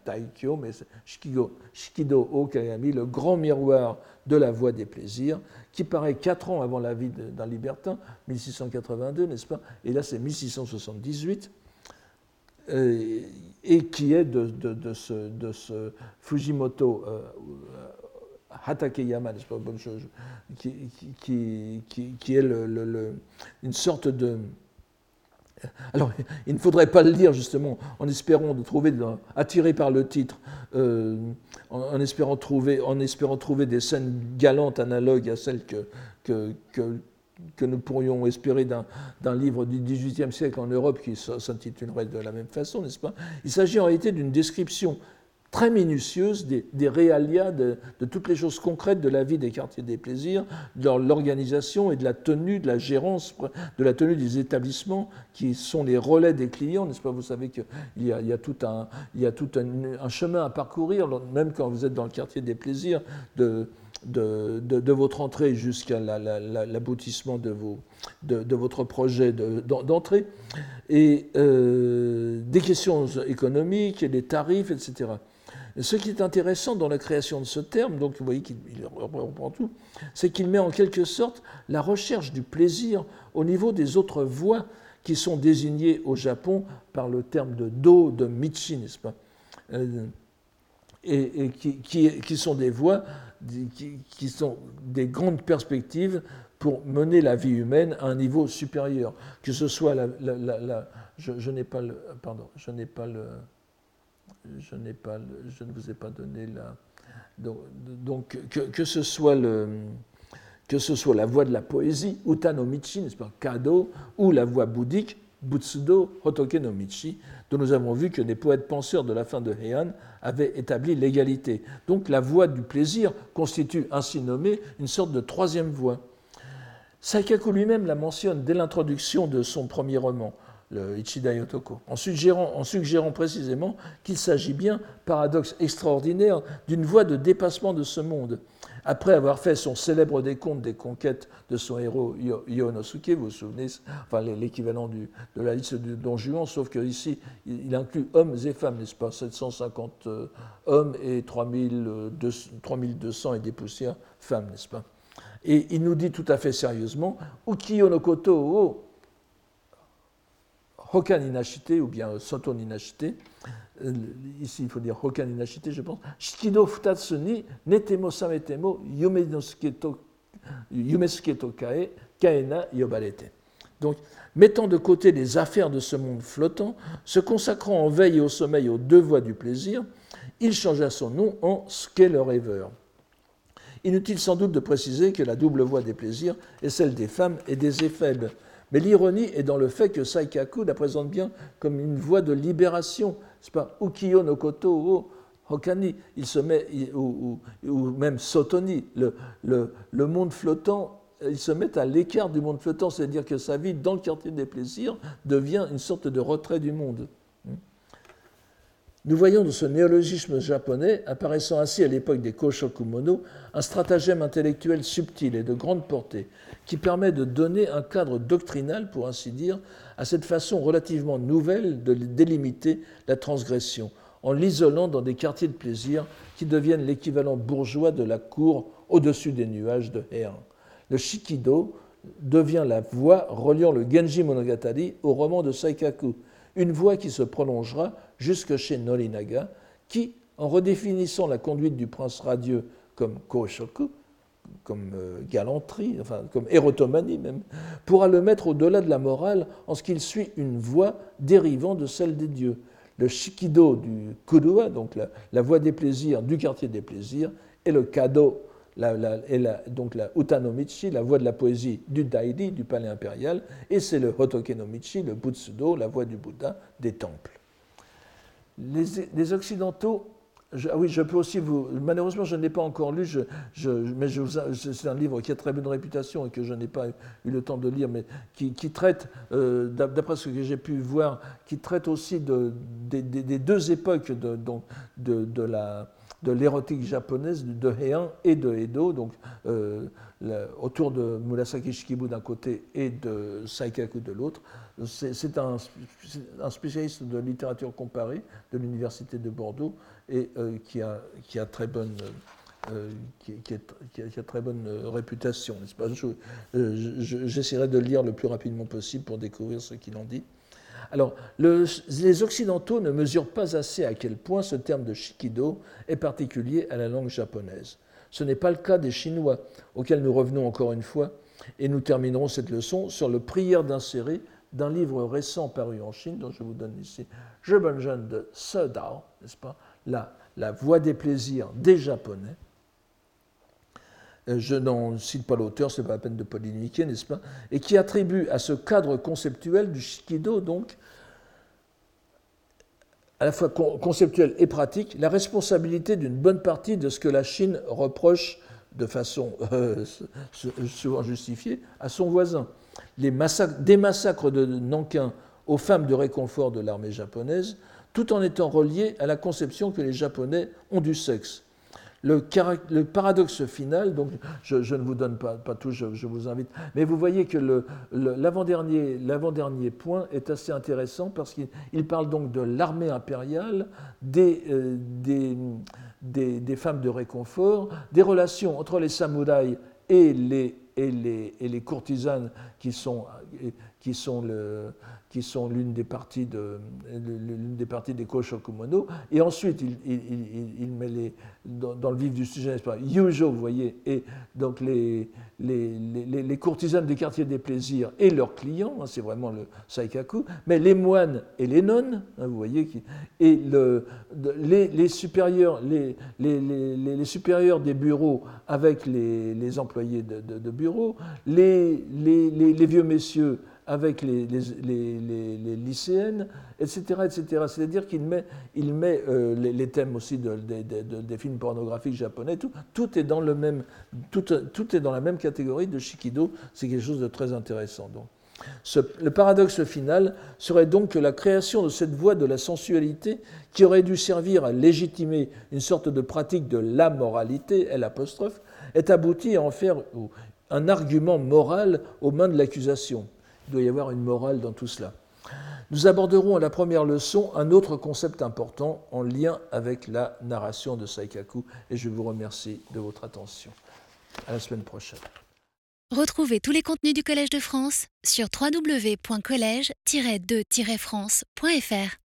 Taikyo, mais Shikido, Shikido o Kagami, le grand miroir de la voie des plaisirs, qui paraît quatre ans avant la vie d'un libertin, 1682, n'est-ce pas? Et là, c'est 1678 euh, et qui est de, de ce, Fujimoto euh, Hatakeyama, qui, qui, qui, qui, est le, une sorte de... Alors, il ne faudrait pas le lire justement en espérant trouver, attiré par le titre, euh, en, espérant trouver, en espérant trouver des scènes galantes analogues à celles que, que, que, que nous pourrions espérer d'un livre du XVIIIe siècle en Europe qui s'intitulerait de la même façon, n'est-ce pas? Il s'agit en réalité d'une description très minutieuse des, des réalia, de, toutes les choses concrètes de la vie des quartiers des plaisirs, de l'organisation et de la tenue, de la gérance, de la tenue des établissements qui sont les relais des clients, n'est-ce pas? Vous savez qu'il y, a, tout, un, chemin à parcourir, même quand vous êtes dans le quartier des plaisirs, de, votre entrée jusqu'à l'aboutissement de, de, votre projet d'entrée, et euh, des questions économiques et des tarifs, etc. Ce qui est intéressant dans la création de ce terme, donc vous voyez qu'il reprend tout, c'est qu'il met en quelque sorte la recherche du plaisir au niveau des autres voies qui sont désignées au Japon par le terme de do, de michi, n'est-ce pas? Euh, et, qui, qui, sont des voies qui, sont des grandes perspectives pour mener la vie humaine à un niveau supérieur, que ce soit la, je, n'ai pas le, pardon, je n'ai pas le, je n'ai pas, je ne vous ai pas donné la, donc, que, ce soit le, que ce soit la voie de la poésie, Utanomichi, n'est-ce pas, Kado, ou la voie bouddhique, Butsudo Hotoke no Michi, dont nous avons vu que les poètes penseurs de la fin de Heian avaient établi l'égalité. Donc la voie du plaisir constitue ainsi nommée une sorte de troisième voie. Saikaku lui-même la mentionne dès l'introduction de son premier roman, le Ichida Yotoko, en suggérant, en suggérant précisément qu'il s'agit bien, paradoxe extraordinaire, d'une voie de dépassement de ce monde. Après avoir fait son célèbre décompte des conquêtes de son héros Yonosuke, vous vous souvenez, enfin l'équivalent de la liste de Don Juan, sauf qu'ici, il inclut hommes et femmes, n'est-ce pas? 750 euh, hommes et 3200 et des poussières femmes, n'est-ce pas? Et il nous dit tout à fait sérieusement Ukiyo no koto o Hokan inashite, ou bien Soto inashite, euh, ici il faut dire Hokan inashite, je pense, Shikido futatsu ni netemo sametemo yumesuke to kae kaena yobarete. Donc, mettant de côté les affaires de ce monde flottant, se consacrant en veille et au sommeil aux deux voies du plaisir, il changea son nom en Scale Rêveur. Inutile sans doute de préciser que la double voie des plaisirs est celle des femmes et des éphèbes. Mais l'ironie est dans le fait que Saikaku la présente bien comme une voie de libération. C'est pas Ukiyo no koto Hokani, il se met, ou, même Sotoni, le, le, monde flottant, il se met à l'écart du monde flottant, c'est-à-dire que sa vie dans le quartier des plaisirs devient une sorte de retrait du monde. Nous voyons dans ce néologisme japonais, apparaissant ainsi à l'époque des Koshokumono, un stratagème intellectuel subtil et de grande portée, qui permet de donner un cadre doctrinal, pour ainsi dire, à cette façon relativement nouvelle de délimiter la transgression, en l'isolant dans des quartiers de plaisir qui deviennent l'équivalent bourgeois de la cour au-dessus des nuages de Heian. Le Shikido devient la voie reliant le Genji Monogatari au roman de Saikaku, une voie qui se prolongera jusque chez Norinaga, qui, en redéfinissant la conduite du prince radieux comme Koshoku, comme euh, galanterie, enfin comme érotomanie même, pourra le mettre au-delà de la morale en ce qu'il suit une voie dérivant de celle des dieux. Le shikido du Kurua, donc la, voie des plaisirs du quartier des plaisirs, et le kado, la, et donc la utanomichi, la voie de la poésie du daidi, du palais impérial, et c'est le hotokenomichi, le butsudo, la voie du Bouddha, des temples. Les Occidentaux ah oui, je peux aussi vous. Malheureusement, je ne l'ai pas encore lu, mais c'est un livre qui a très bonne réputation et que je n'ai pas eu le temps de lire, mais qui, traite, euh, d'après ce que j'ai pu voir, qui traite aussi de, des, deux époques de, de l'érotique japonaise de Heian et de Edo, donc euh, autour de Murasaki Shikibu d'un côté et de Saikaku de l'autre. C'est un, spécialiste de littérature comparée de l'Université de Bordeaux et euh, qui, a, très bonne, euh, réputation, pas? J'essaierai de le lire le plus rapidement possible pour découvrir ce qu'il en dit. Alors, les Occidentaux ne mesurent pas assez à quel point ce terme de shikido est particulier à la langue japonaise. Ce n'est pas le cas des Chinois, auxquels nous revenons encore une fois, et nous terminerons cette leçon sur le prière d'insérer d'un livre récent paru en Chine, dont je vous donne ici, jeune de Dao, n'est-ce pas la, la voie des plaisirs des Japonais. Euh, je n'en cite pas l'auteur, ce n'est pas la peine de polémiquer, n'est-ce pas Et qui attribue à ce cadre conceptuel du Shikido, donc, à la fois conceptuel et pratique, la responsabilité d'une bonne partie de ce que la Chine reproche de façon euh, souvent justifiée à son voisin. Les massacres, des massacres de Nankin aux femmes de réconfort de l'armée japonaise, tout en étant reliés à la conception que les Japonais ont du sexe. le, paradoxe final, donc je, ne vous donne pas, tout, je, vous invite, mais vous voyez que l'avant-dernier point est assez intéressant parce qu'il parle donc de l'armée impériale, euh, des, femmes de réconfort, des relations entre les samouraïs et les, et les, courtisanes qui sont, qui sont l'une des parties de l'une des parties des Koshokumono. Et ensuite, il, il, il, met les, dans, le vif du sujet, Yujo, vous voyez, et donc les, les, les, les, courtisanes du quartier des plaisirs et leurs clients, hein, c'est vraiment le saikaku, mais les moines et les nonnes, hein, vous voyez, et le, les, supérieurs, les, les, supérieurs des bureaux avec les, employés de, de, de bureau, les, les, vieux messieurs avec les, lycéennes, etc. etc. C'est-à-dire qu'il met, euh, les, thèmes aussi des films pornographiques japonais, tout, est dans le même, tout, est dans la même catégorie de Shikido, c'est quelque chose de très intéressant. Donc. le paradoxe final serait donc que la création de cette voie de la sensualité, qui aurait dû servir à légitimer une sorte de pratique de la moralité, est aboutie à en faire un argument moral aux mains de l'accusation. Il doit y avoir une morale dans tout cela. Nous aborderons à la première leçon un autre concept important en lien avec la narration de Saikaku et je vous remercie de votre attention. À la semaine prochaine. Retrouvez tous les contenus du Collège de France sur www.colège-2-france.fr.